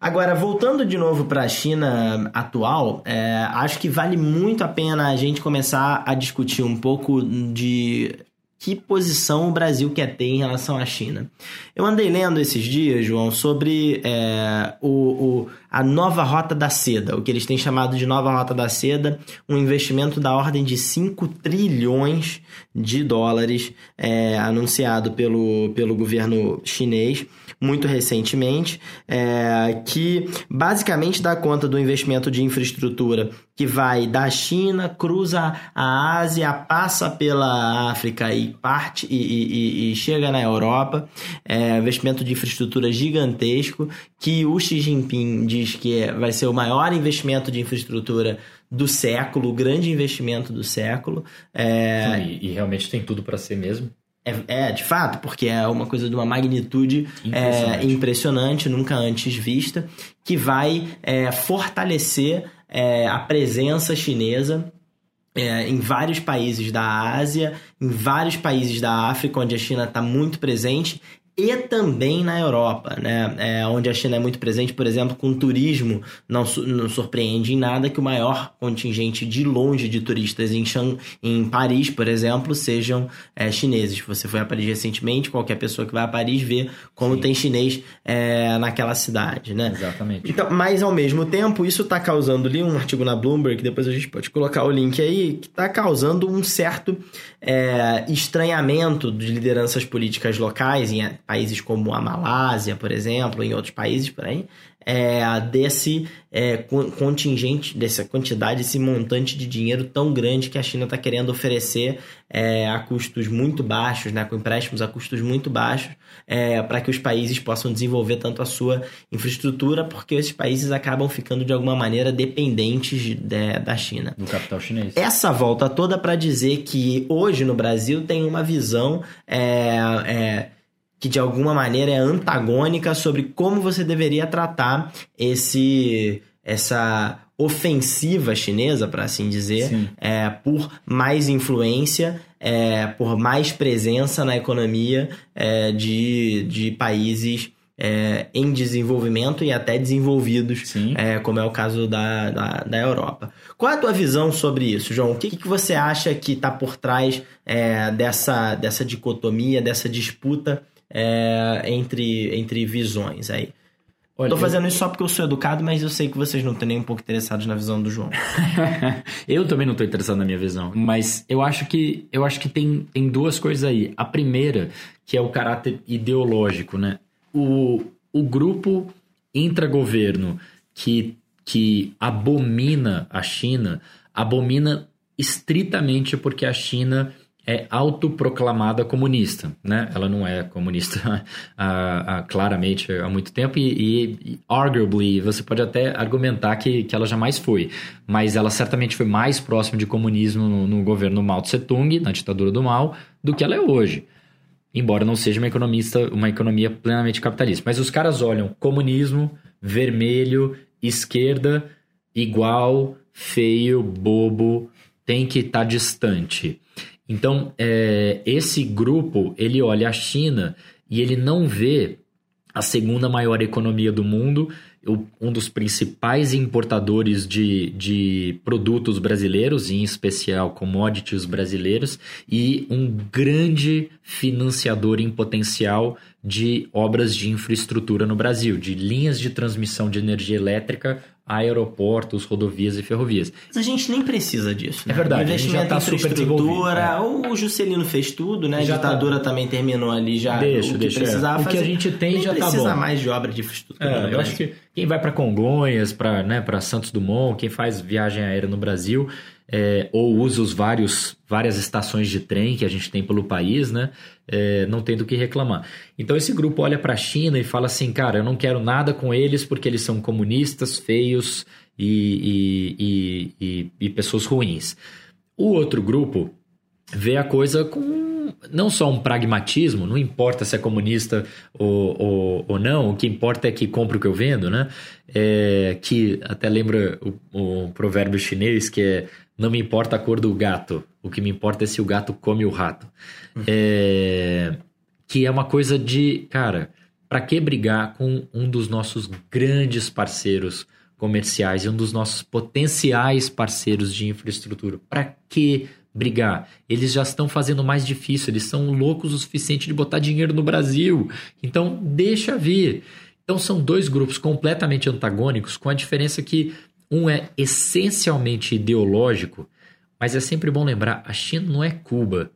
Agora, voltando de novo para a China atual, é, acho que vale muito a pena a gente começar a discutir um pouco de que posição o Brasil quer ter em relação à China. Eu andei lendo esses dias, João, sobre é, o, o, a nova Rota da Seda, o que eles têm chamado de nova Rota da Seda, um investimento da ordem de 5 trilhões de dólares é, anunciado pelo, pelo governo chinês muito recentemente, é, que basicamente dá conta do investimento de infraestrutura que vai da China, cruza a Ásia, passa pela África e parte e, e, e chega na Europa. É, investimento de infraestrutura gigantesco que o Xi Jinping diz que é, vai ser o maior investimento de infraestrutura do século, o grande investimento do século. É... Sim, e, e realmente tem tudo para ser mesmo. É, é, de fato, porque é uma coisa de uma magnitude impressionante, é, impressionante nunca antes vista, que vai é, fortalecer é, a presença chinesa é, em vários países da Ásia, em vários países da África, onde a China está muito presente, e também na Europa, né? É, onde a China é muito presente, por exemplo, com turismo, não, não surpreende em nada que o maior contingente de longe de turistas em, Shang, em Paris, por exemplo, sejam é, chineses. Você foi a Paris recentemente, qualquer pessoa que vai a Paris vê como Sim. tem chinês é, naquela cidade, né? Exatamente. Então, mas ao mesmo tempo, isso está causando ali um artigo na Bloomberg, depois a gente pode colocar o link aí, que está causando um certo é, estranhamento de lideranças políticas locais em países como a Malásia, por exemplo, em outros países por aí, é, desse é, contingente, dessa quantidade, esse montante de dinheiro tão grande que a China está querendo oferecer é, a custos muito baixos, né, com empréstimos a custos muito baixos, é, para que os países possam desenvolver tanto a sua infraestrutura, porque esses países acabam ficando de alguma maneira dependentes de, da China. Do capital chinês. Essa volta toda para dizer que hoje no Brasil tem uma visão é, é, que de alguma maneira é antagônica sobre como você deveria tratar esse essa ofensiva chinesa, para assim dizer, é, por mais influência, é, por mais presença na economia é, de, de países é, em desenvolvimento e até desenvolvidos, é, como é o caso da, da, da, Europa. Qual é a tua visão sobre isso, João? O que, que você acha que está por trás é, dessa, dessa dicotomia, dessa disputa é, entre, entre visões aí. Olha, Tô fazendo eu... isso só porque eu sou educado, mas eu sei que vocês não estão nem um pouco interessados na visão do João. eu também não estou interessado na minha visão, mas eu acho que eu acho que tem, tem duas coisas aí. A primeira, que é o caráter ideológico, né? O, o grupo intragoverno que, que abomina a China, abomina estritamente porque a China é autoproclamada comunista, né? Ela não é comunista claramente há muito tempo e, e, e, arguably, você pode até argumentar que, que ela jamais foi, mas ela certamente foi mais próxima de comunismo no, no governo Mao Tse-tung, na ditadura do Mao, do que ela é hoje. Embora não seja uma economista, uma economia plenamente capitalista. Mas os caras olham comunismo, vermelho, esquerda, igual, feio, bobo, tem que estar tá distante. Então, é, esse grupo, ele olha a China e ele não vê a segunda maior economia do mundo, um dos principais importadores de, de produtos brasileiros, em especial commodities brasileiros, e um grande financiador em potencial de obras de infraestrutura no Brasil, de linhas de transmissão de energia elétrica aeroportos, rodovias e ferrovias. Mas a gente nem precisa disso. Né? É verdade, o investimento a gente já tá super desenvolvido. É. O Juscelino fez tudo, né? Já a tá. ditadura tá... também terminou ali já deixa, o que deixa, precisava é. O que a gente tem nem já tá bom. precisa mais de obra de infraestrutura. É, eu acho que quem vai para Congonhas, para né, Santos Dumont, quem faz viagem aérea no Brasil, é, ou usa os vários várias estações de trem que a gente tem pelo país, né? É, não tem do que reclamar. Então esse grupo olha para a China e fala assim, cara, eu não quero nada com eles porque eles são comunistas, feios, e, e, e, e pessoas ruins. O outro grupo vê a coisa com não só um pragmatismo, não importa se é comunista ou, ou, ou não, o que importa é que compra o que eu vendo, né? É, que até lembra o, o, provérbio chinês que é não me importa a cor do gato, o que me importa é se o gato come o rato. É, que é uma coisa de, cara, para que brigar com um dos nossos grandes parceiros comerciais e um dos nossos potenciais parceiros de infraestrutura. Para que brigar. Eles já estão fazendo mais difícil, eles são loucos o suficiente de botar dinheiro no Brasil. Então, deixa vir. Então, são dois grupos completamente antagônicos, com a diferença que um é essencialmente ideológico, mas é sempre bom lembrar: a China não é Cuba.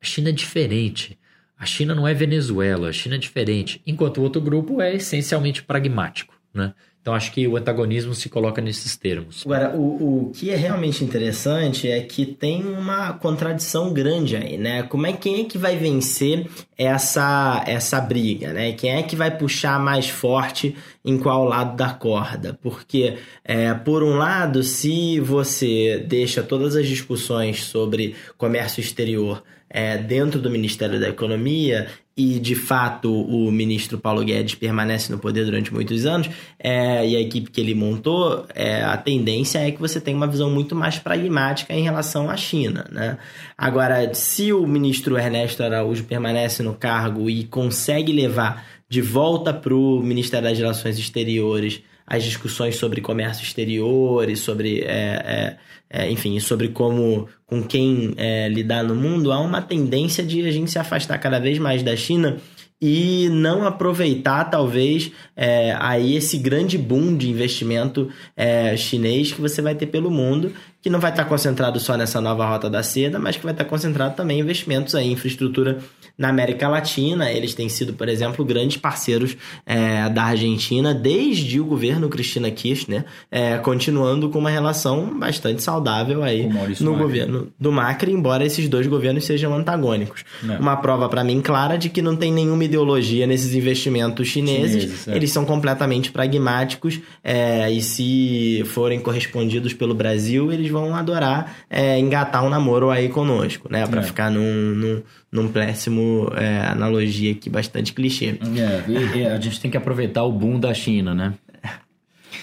A China é diferente. A China não é Venezuela, a China é diferente. Enquanto o outro grupo é essencialmente pragmático. Né? Então acho que o antagonismo se coloca nesses termos. Agora, o, o que é realmente interessante é que tem uma contradição grande aí, né? Como é quem é que vai vencer essa essa briga, né? Quem é que vai puxar mais forte em qual lado da corda? Porque é, por um lado, se você deixa todas as discussões sobre comércio exterior é, dentro do Ministério da Economia e de fato o ministro Paulo Guedes permanece no poder durante muitos anos é, e a equipe que ele montou, é, a tendência é que você tenha uma visão muito mais pragmática em relação à China. Né? Agora, se o ministro Ernesto Araújo permanece no cargo e consegue levar de volta para o Ministério das Relações Exteriores as discussões sobre comércio exterior e sobre, é, é, é, enfim, sobre como, com quem é, lidar no mundo, há uma tendência de a gente se afastar cada vez mais da China e não aproveitar, talvez, é, aí esse grande boom de investimento é, chinês que você vai ter pelo mundo, que não vai estar concentrado só nessa nova rota da seda, mas que vai estar concentrado também em investimentos em infraestrutura na América Latina. Eles têm sido, por exemplo, grandes parceiros é, da Argentina desde o governo Cristina Kirchner, é, continuando com uma relação bastante saudável aí no Macri. governo do Macri, embora esses dois governos sejam antagônicos. É. Uma prova para mim clara de que não tem nenhuma ideologia nesses investimentos chineses, chineses é. eles são completamente pragmáticos é, e se forem correspondidos pelo Brasil, eles vão adorar é, engatar um namoro aí conosco, né? Para ficar num, num num péssimo é, analogia aqui, bastante clichê. É, e, e a gente tem que aproveitar o boom da China, né?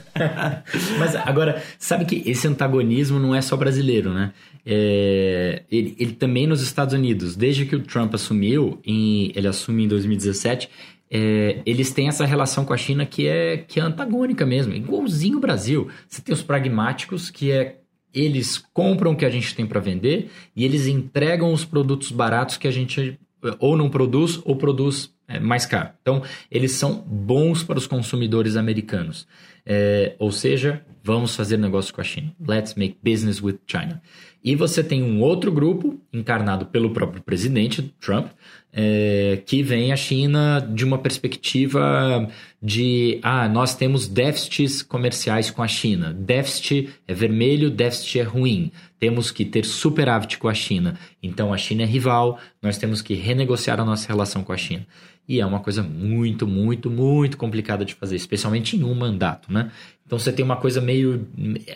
Mas agora, sabe que esse antagonismo não é só brasileiro, né? É, ele, ele, também nos Estados Unidos, desde que o Trump assumiu, em, ele assume em 2017, é, eles têm essa relação com a China que é, que é antagônica mesmo, igualzinho o Brasil. Você tem os pragmáticos, que é eles compram o que a gente tem para vender e eles entregam os produtos baratos que a gente ou não produz ou produz é, mais caro. Então, eles são bons para os consumidores americanos. É, ou seja, vamos fazer negócio com a China. Let's make business with China. E você tem um outro grupo, encarnado pelo próprio presidente Trump, é, que vem a China de uma perspectiva de ah, nós temos déficits comerciais com a China. Déficit é vermelho, déficit é ruim. Temos que ter superávit com a China. Então a China é rival, nós temos que renegociar a nossa relação com a China. E é uma coisa muito, muito, muito complicada de fazer, especialmente em um mandato, né? Então você tem uma coisa meio.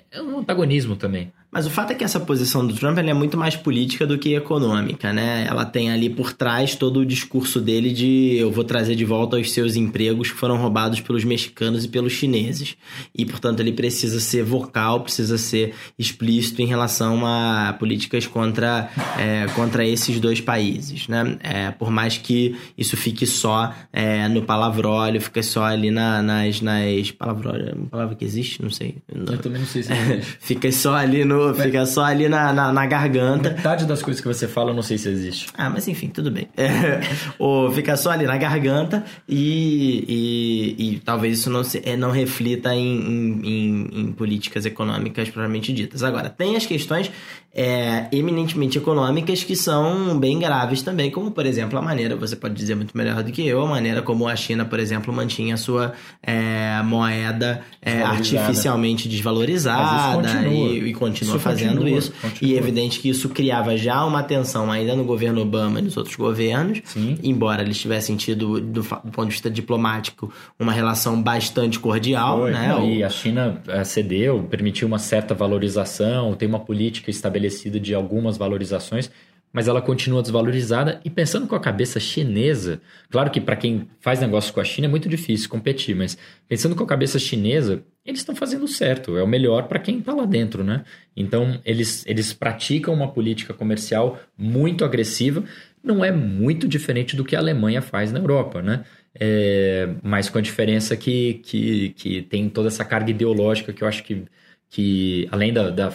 É um antagonismo também. Mas o fato é que essa posição do Trump é muito mais política do que econômica, né? Ela tem ali por trás todo o discurso dele de eu vou trazer de volta os seus empregos que foram roubados pelos mexicanos e pelos chineses. E, portanto, ele precisa ser vocal, precisa ser explícito em relação a políticas contra, é, contra esses dois países, né? É, por mais que isso fique só é, no palavrólio, fique só ali na, nas, nas... Palavrólio uma palavra que existe? Não sei. Eu também não sei se existe. fica só ali no fica só ali na, na, na, garganta. Metade das coisas que você fala eu não sei se existe. Ah, mas enfim, tudo bem. É, ou fica só ali na garganta e, e, e talvez isso não, se, é, não reflita em, em, em, políticas econômicas propriamente ditas. Agora, tem as questões é, eminentemente econômicas que são bem graves também, como por exemplo a maneira, você pode dizer muito melhor do que eu, a maneira como a China, por exemplo, mantinha a sua é, moeda é, artificialmente desvalorizada e, e, continua isso fazendo continua, isso. Continua. E é evidente que isso criava já uma tensão ainda no governo Obama e nos outros governos, Sim. embora eles tivessem tido, do, do, ponto de vista diplomático, uma relação bastante cordial. Foi. Né? Não, e a China é, cedeu, permitiu uma certa valorização, tem uma política estabelecida de algumas valorizações, mas ela continua desvalorizada. E pensando com a cabeça chinesa, claro que para quem faz negócio com a China é muito difícil competir, mas pensando com a cabeça chinesa, eles estão fazendo certo, é o melhor para quem está lá dentro, né? Então eles, eles praticam uma política comercial muito agressiva, não é muito diferente do que a Alemanha faz na Europa, né? É, mas com a diferença que, que, que tem toda essa carga ideológica que eu acho que, que além da, da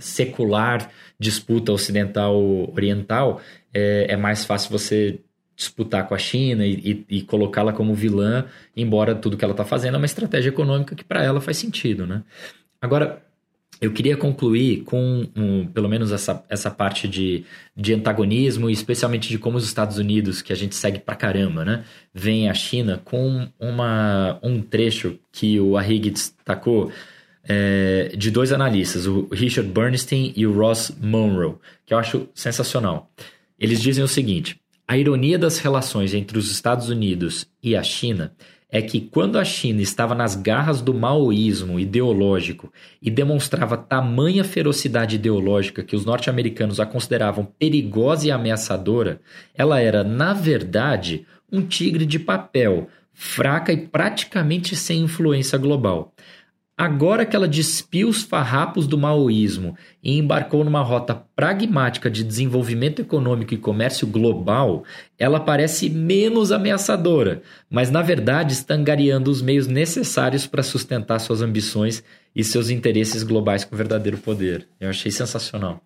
secular disputa ocidental-oriental, é, é mais fácil você disputar com a China e, e, e colocá-la como vilã, embora tudo que ela está fazendo é uma estratégia econômica que para ela faz sentido, né? Agora, eu queria concluir com um, pelo menos essa, essa parte de, de antagonismo, e especialmente de como os Estados Unidos, que a gente segue pra caramba, né, vem a China com uma, um trecho que o Arrighi destacou é, de dois analistas, o Richard Bernstein e o Ross Monroe, que eu acho sensacional. Eles dizem o seguinte: a ironia das relações entre os Estados Unidos e a China é que quando a China estava nas garras do maoísmo ideológico e demonstrava tamanha ferocidade ideológica que os norte-americanos a consideravam perigosa e ameaçadora, ela era, na verdade, um tigre de papel, fraca e praticamente sem influência global. Agora que ela despiu os farrapos do maoísmo e embarcou numa rota pragmática de desenvolvimento econômico e comércio global, ela parece menos ameaçadora, mas na verdade está angariando os meios necessários para sustentar suas ambições e seus interesses globais com verdadeiro poder. Eu achei sensacional.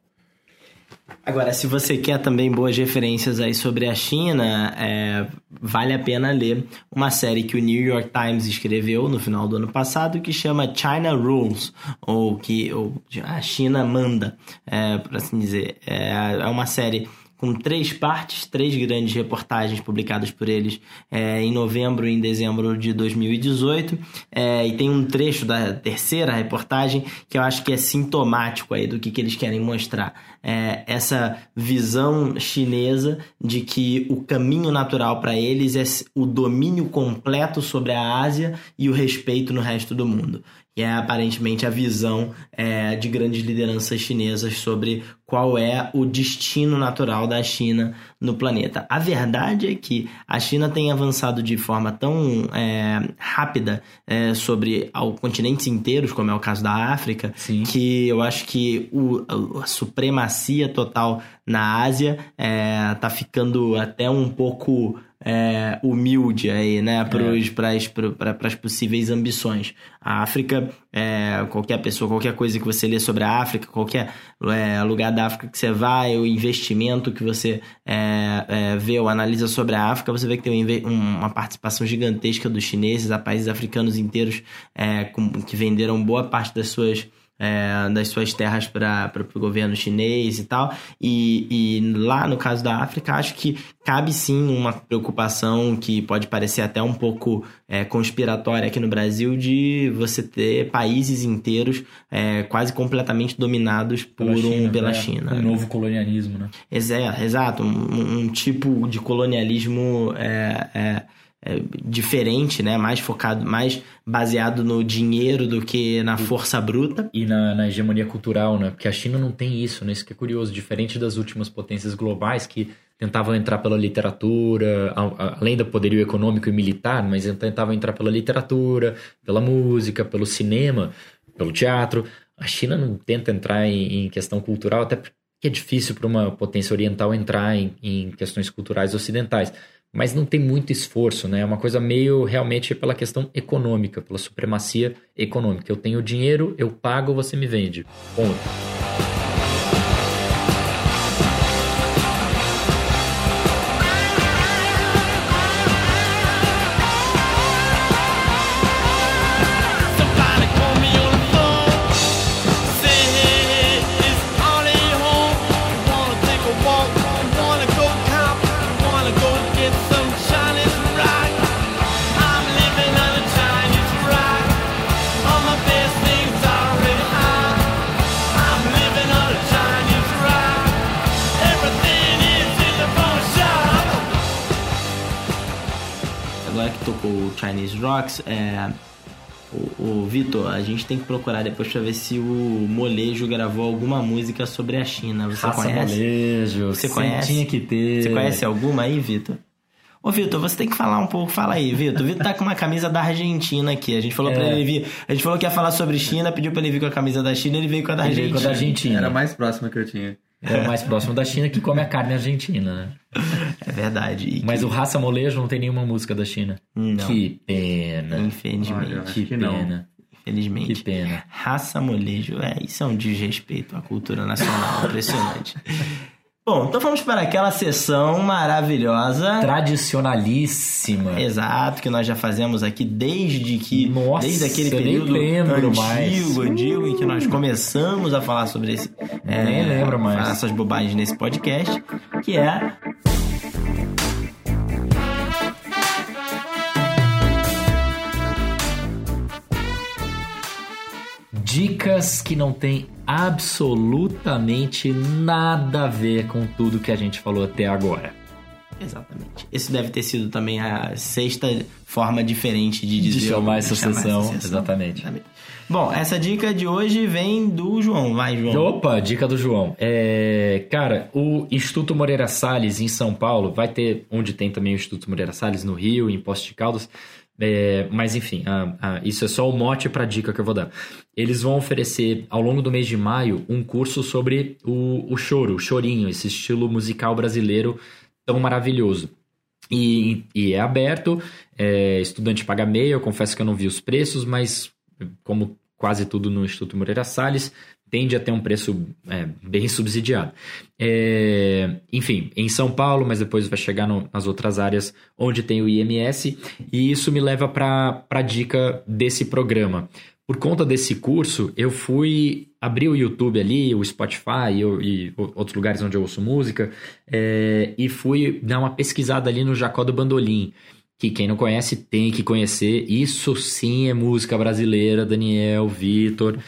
Agora, se você quer também boas referências aí sobre a China, é, vale a pena ler uma série que o New York Times escreveu no final do ano passado que chama China Rules, ou que ou, a China manda, é, por assim dizer. É, é uma série com três partes, três grandes reportagens publicadas por eles é, em novembro e em dezembro de 2018. É, e tem um trecho da terceira reportagem que eu acho que é sintomático aí do que, que eles querem mostrar. É, essa visão chinesa de que o caminho natural para eles é o domínio completo sobre a Ásia e o respeito no resto do mundo que é aparentemente a visão é, de grandes lideranças chinesas sobre qual é o destino natural da China no planeta. A verdade é que a China tem avançado de forma tão é, rápida é, sobre continentes inteiros, como é o caso da África, Sim. que eu acho que o, a supremacia total na Ásia está é, ficando até um pouco é, humilde aí, né, para as possíveis ambições. A África, é, qualquer pessoa, qualquer coisa que você lê sobre a África, qualquer é, lugar da África que você vai, o investimento que você é, é, vê ou analisa sobre a África, você vê que tem uma participação gigantesca dos chineses, a países africanos inteiros é, com, que venderam boa parte das suas é, das suas terras para o governo chinês e tal. E, e lá no caso da África, acho que cabe sim uma preocupação que pode parecer até um pouco é, conspiratória aqui no Brasil de você ter países inteiros é, quase completamente dominados por pela China, um, pela né? China. Um novo colonialismo, né? Exato, um, um tipo de colonialismo é, diferente, né? Mais focado, mais baseado no dinheiro do que na força bruta. E na, na, hegemonia cultural, né? Porque a China não tem isso, né? Isso que é curioso. Diferente das últimas potências globais que tentavam entrar pela literatura, além do poderio econômico e militar, mas tentavam entrar pela literatura, pela música, pelo cinema, pelo teatro. A China não tenta entrar em, em questão cultural, até porque é difícil para uma potência oriental entrar em, em questões culturais ocidentais mas não tem muito esforço, né? É uma coisa meio realmente pela questão econômica, pela supremacia econômica. Eu tenho dinheiro, eu pago, você me vende. Ponto. Gente tem que procurar depois pra ver se o Molejo gravou alguma música sobre a China. Você Raça conhece? Molejo, você conhece? Tinha que ter. Você conhece alguma aí, Vitor? Ô, Vitor, você tem que falar um pouco. Fala aí, Vitor. O Vitor tá com uma camisa da Argentina aqui. A gente falou é. pra ele vir. A gente falou que ia falar sobre China, pediu pra ele vir com a camisa da China, ele veio com a da Argentina. Ele veio com a da Argentina. Era mais próxima que eu tinha. É o mais próximo da China que come a carne argentina, né? É verdade. E Mas que... o Raça Molejo não tem nenhuma música da China. Não. Que pena. Infelizmente. Olha, que, que pena. Felizmente. Que pena. Raça molejo. É, isso é um desrespeito à cultura nacional. Impressionante. Bom, então vamos para aquela sessão maravilhosa. Tradicionalíssima. Exato, que nós já fazemos aqui desde que. Nossa, desde aquele eu nem período lembro antigo, mais. antigo, em que nós começamos a falar sobre esse. é, Nem lembro mais. essas bobagens nesse podcast, que é. Dicas que não tem absolutamente nada a ver com tudo que a gente falou até agora. Exatamente. Esse deve ter sido também a sexta forma diferente de De dizer. chamar essa sessão, exatamente. Bom, essa dica de hoje vem do João. Vai, João. Opa, dica do João. É, cara, o Instituto Moreira Salles em São Paulo vai ter, onde tem também o Instituto Moreira Salles no Rio, em Poços de Caldas. É, mas enfim, ah, ah, isso é só o mote para a dica que eu vou dar. Eles vão oferecer ao longo do mês de maio um curso sobre o, o choro, o chorinho, esse estilo musical brasileiro tão maravilhoso. E, e é aberto, é, estudante paga meio, eu confesso que eu não vi os preços, mas como quase tudo no Instituto Moreira Salles, tende a ter um preço é, bem subsidiado. É, enfim, em São Paulo, mas depois vai chegar no- nas outras áreas onde tem o IMS, e isso me leva para a dica desse programa. Por conta desse curso, eu fui abrir o YouTube ali, o Spotify e, outros lugares onde eu ouço música, é, e fui dar uma pesquisada ali no Jacó do Bandolim que quem não conhece tem que conhecer. Isso sim é música brasileira, Daniel, Vitor,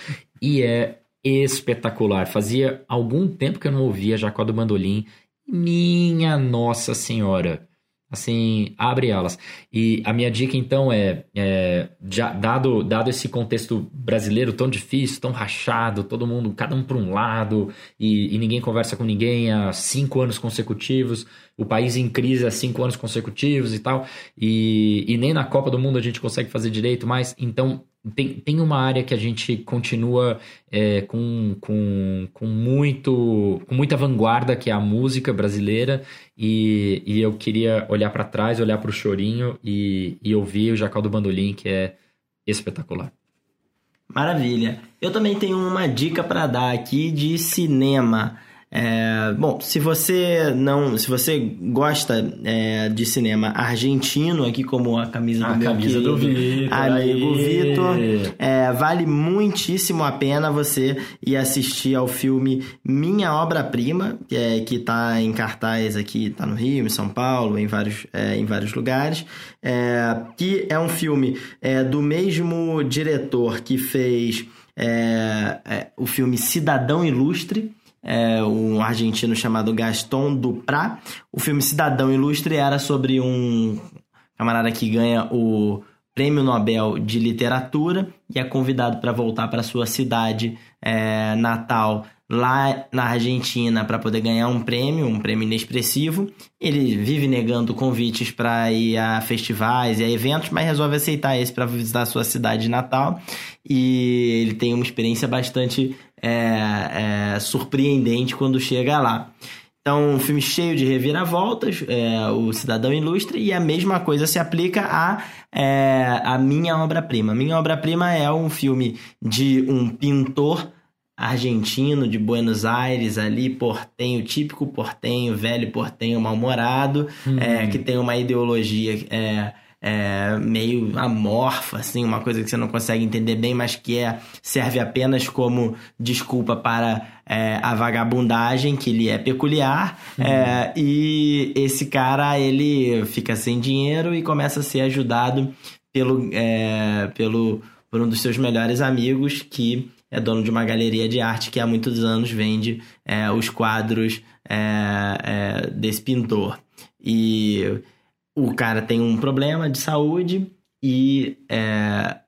e é espetacular. Fazia algum tempo que eu não ouvia Jacó do Bandolim. Minha Nossa Senhora. Assim, abre elas. E a minha dica então é, é, já, dado, dado esse contexto brasileiro tão difícil, tão rachado, todo mundo, cada um para um lado, e, e ninguém conversa com ninguém há cinco anos consecutivos, o país em crise há cinco anos consecutivos e tal, e, e nem na Copa do Mundo a gente consegue fazer direito, mas então tem, tem uma área que a gente continua é, com, com, com, muito, com muita vanguarda, que é a música brasileira, e, e eu queria olhar para trás, olhar para o chorinho e, e ouvir o Jacal do Bandolim, que é espetacular. Maravilha. Eu também tenho uma dica para dar aqui de cinema. É, bom, se você não, se você gosta é, de cinema argentino, aqui como a camisa do A meu camisa do querido Vitor, amigo. Vitor, é, vale muitíssimo a pena você ir assistir ao filme Minha Obra Prima, que, é, que tá em cartaz aqui, tá no Rio, em São Paulo, em vários, é, em vários lugares, é, que é um filme é, do mesmo diretor que fez o filme Cidadão Ilustre, é, um argentino chamado Gaston Duprat. O filme Cidadão Ilustre era sobre um camarada que ganha o Prêmio Nobel de Literatura e é convidado para voltar para sua cidade é, natal lá na Argentina para poder ganhar um prêmio, um prêmio inexpressivo. Ele vive negando convites para ir a festivais e a eventos, mas resolve aceitar esse para visitar a sua cidade natal. E ele tem uma experiência bastante é, é, surpreendente quando chega lá. Então, um filme cheio de reviravoltas, é, o Cidadão Ilustre, e a mesma coisa se aplica a, é, a Minha Obra-Prima. Minha Obra-Prima é um filme de um pintor argentino de Buenos Aires ali, portenho, típico portenho, velho portenho mal-humorado, é, que tem uma ideologia é, é, meio amorfa, assim, uma coisa que você não consegue entender bem, mas que é, serve apenas como desculpa para é, a vagabundagem, que lhe é peculiar, é, e esse cara, ele fica sem dinheiro e começa a ser ajudado pelo, é, pelo, por um dos seus melhores amigos, que é dono de uma galeria de arte que há muitos anos vende é, os quadros é, é, desse pintor. E o cara tem um problema de saúde e é,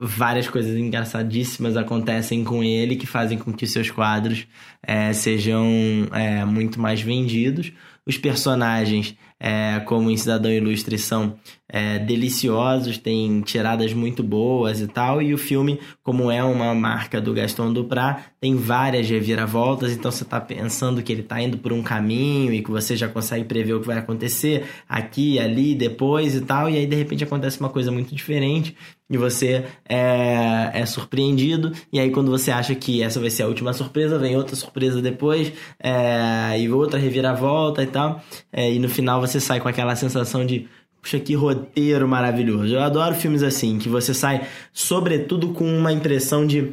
várias coisas engraçadíssimas acontecem com ele que fazem com que seus quadros é, sejam é, muito mais vendidos. Os personagens, é, como em Cidadão Ilustre, são é, deliciosos, têm tiradas muito boas e tal. E o filme, como é uma marca do Gaston Duprat, tem várias reviravoltas. Então você está pensando que ele está indo por um caminho e que você já consegue prever o que vai acontecer aqui, ali, depois e tal. E aí de repente acontece uma coisa muito diferente. E você é, é, surpreendido, e aí quando você acha que essa vai ser a última surpresa, vem outra surpresa depois, é, e outra reviravolta e tal, é, e no final você sai com aquela sensação de Puxa, que roteiro maravilhoso. Eu adoro filmes assim, que você sai, sobretudo, com uma impressão de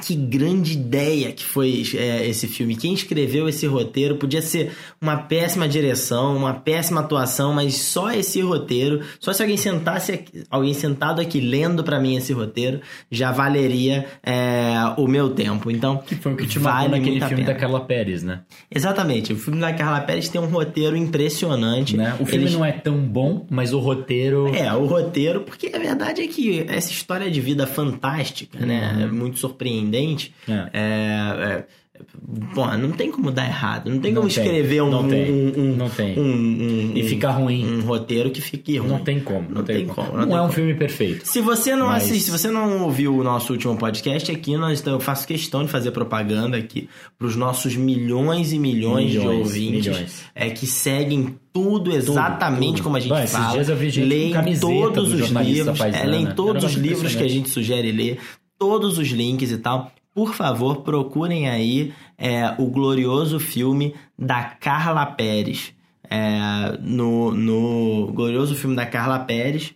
que grande ideia que foi é, esse filme. Quem escreveu esse roteiro podia ser uma péssima direção, uma péssima atuação, mas só esse roteiro, só se alguém sentasse aqui, alguém sentado aqui lendo para mim esse roteiro, já valeria é, o meu tempo. Então, que foi o que te vale naquele filme da Carla Pérez, né? Exatamente. O filme da Carla Pérez tem um roteiro impressionante. Né? O filme Eles... não é tão bom, mas o roteiro É, o roteiro, porque a verdade é que essa história de vida fantástica, né, uhum. né, é muito surpreendente independente, é. É, é Bom, não tem como dar errado. Não tem não como tem, escrever um, não tem, um, um, não tem. Um, e ficar ruim. Um roteiro que fique ruim. Não tem como. Não, não tem, tem, como. Não, é um como. filme perfeito. Se você não mas... assiste, se você não ouviu o nosso último podcast aqui, nós, eu faço questão de fazer propaganda aqui para os nossos milhões e milhões, milhões de ouvintes milhões. É, que seguem tudo exatamente tudo, como a gente fala. Dias eu vi gente leem todos os livros, é, leem todos os livros que a gente sugere ler, todos os links e tal por favor, procurem aí é, o glorioso filme da Carla Pérez. É, no, no glorioso filme da Carla Pérez.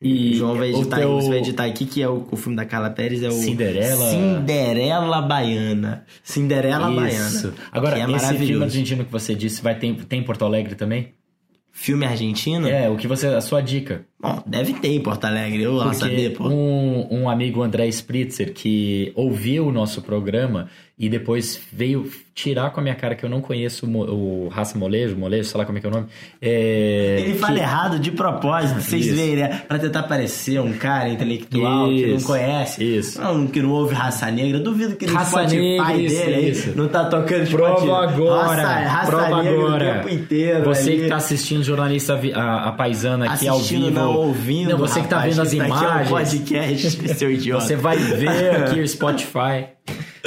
E João vai editar, teu... você vai editar aqui que é o, o, filme da Carla Pérez é o Cinderela Cinderela Baiana. Cinderela Isso. Baiana. Agora, é esse filme argentino que você disse vai ter tem em Porto Alegre também? Filme argentino? É, o que você a sua dica. Bom, deve ter em Porto Alegre, eu lá saber, pô. Um, um amigo André Spritzer que ouviu o nosso programa e depois veio tirar com a minha cara que eu não conheço o, o Raça Molejo, Molejo, sei lá como é que é o nome. É, Ele fala que... errado de propósito, vocês veem, né? Pra tentar parecer um cara intelectual isso, que não conhece. Isso. Não, que não ouve Raça Negra. Eu duvido que raça negra, dele isso. aí não tá tocando Prova Spotify. agora. Raça, raça prova negra agora. o tempo inteiro. Você ali. que tá assistindo jornalista a, a paisana aqui assistindo, ao vivo. Não, ouvindo. Não, você que tá vendo as imagens. podcast, seu idiota. Você vai ver aqui o Spotify.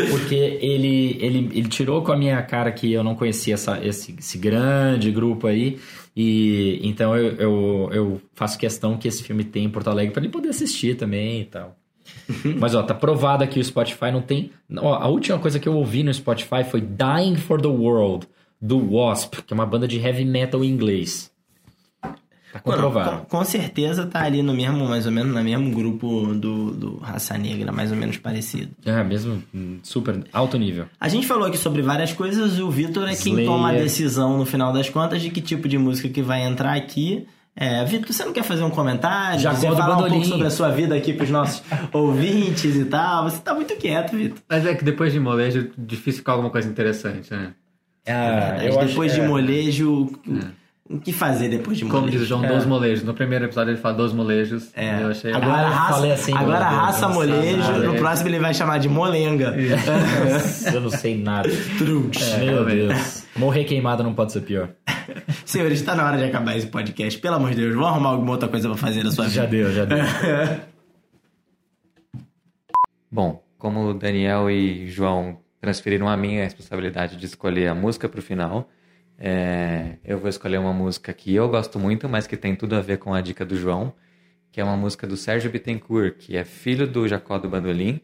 Porque ele, ele, ele tirou com a minha cara que eu não conhecia essa, esse, esse grande grupo aí. E então eu, eu, eu, faço questão que esse filme tenha em Porto Alegre para ele poder assistir também e tal. Mas ó, tá provado aqui o Spotify não tem. Ó, a última coisa que eu ouvi no Spotify foi Dying for the World, do Wasp, que é uma banda de heavy metal em inglês. Tá comprovado. Com, com, certeza tá ali no mesmo, mais ou menos, no mesmo grupo do, do Raça Negra, mais ou menos parecido. É, mesmo hum, super alto nível. A gente falou aqui sobre várias coisas, o Vitor é quem toma a decisão no final das contas de que tipo de música que vai entrar aqui. É, Vitor, você não quer fazer um comentário? Já você falar um pouco sobre a sua vida aqui pros nossos ouvintes e tal? Você tá muito quieto, Vitor. Mas é que depois de molejo, é difícil ficar alguma coisa interessante, né? Ah, é, depois acho, de é... molejo... É o que fazer depois de molejo. Como diz o João, é. dos molejos. No primeiro episódio ele fala dos molejos. É. Eu achei... Agora, raça, falei assim, agora raça molejo, no próximo ele vai chamar de molenga. eu não sei nada. É, Meu Deus. Morrer queimado não pode ser pior. Senhores, está na hora de acabar esse podcast. Pelo amor de Deus, vamos arrumar alguma outra coisa pra fazer na sua vida. Já deu, já deu. Bom, como o Daniel e João transferiram a minha responsabilidade de escolher a música pro final... É, eu vou escolher uma música que eu gosto muito, mas que tem tudo a ver com a dica do João, que é uma música do Sérgio Bittencourt, que é filho do Jacó do Bandolim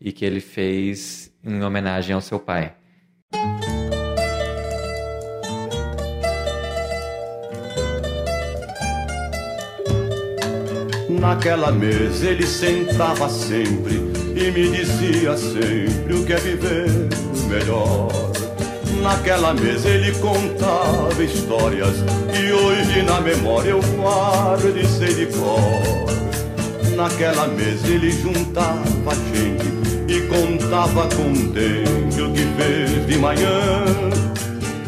e que ele fez em homenagem ao seu pai. Naquela mesa ele sentava sempre e me dizia sempre o que é viver melhor Naquela mesa ele contava histórias que hoje na memória eu guardo e sei de cor. Naquela mesa ele juntava gente e contava contente o que fez de manhã.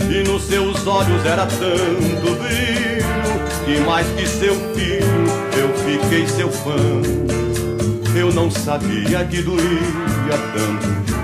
E nos seus olhos era tanto brilho que mais que seu filho eu fiquei seu fã. Eu não sabia que doía tanto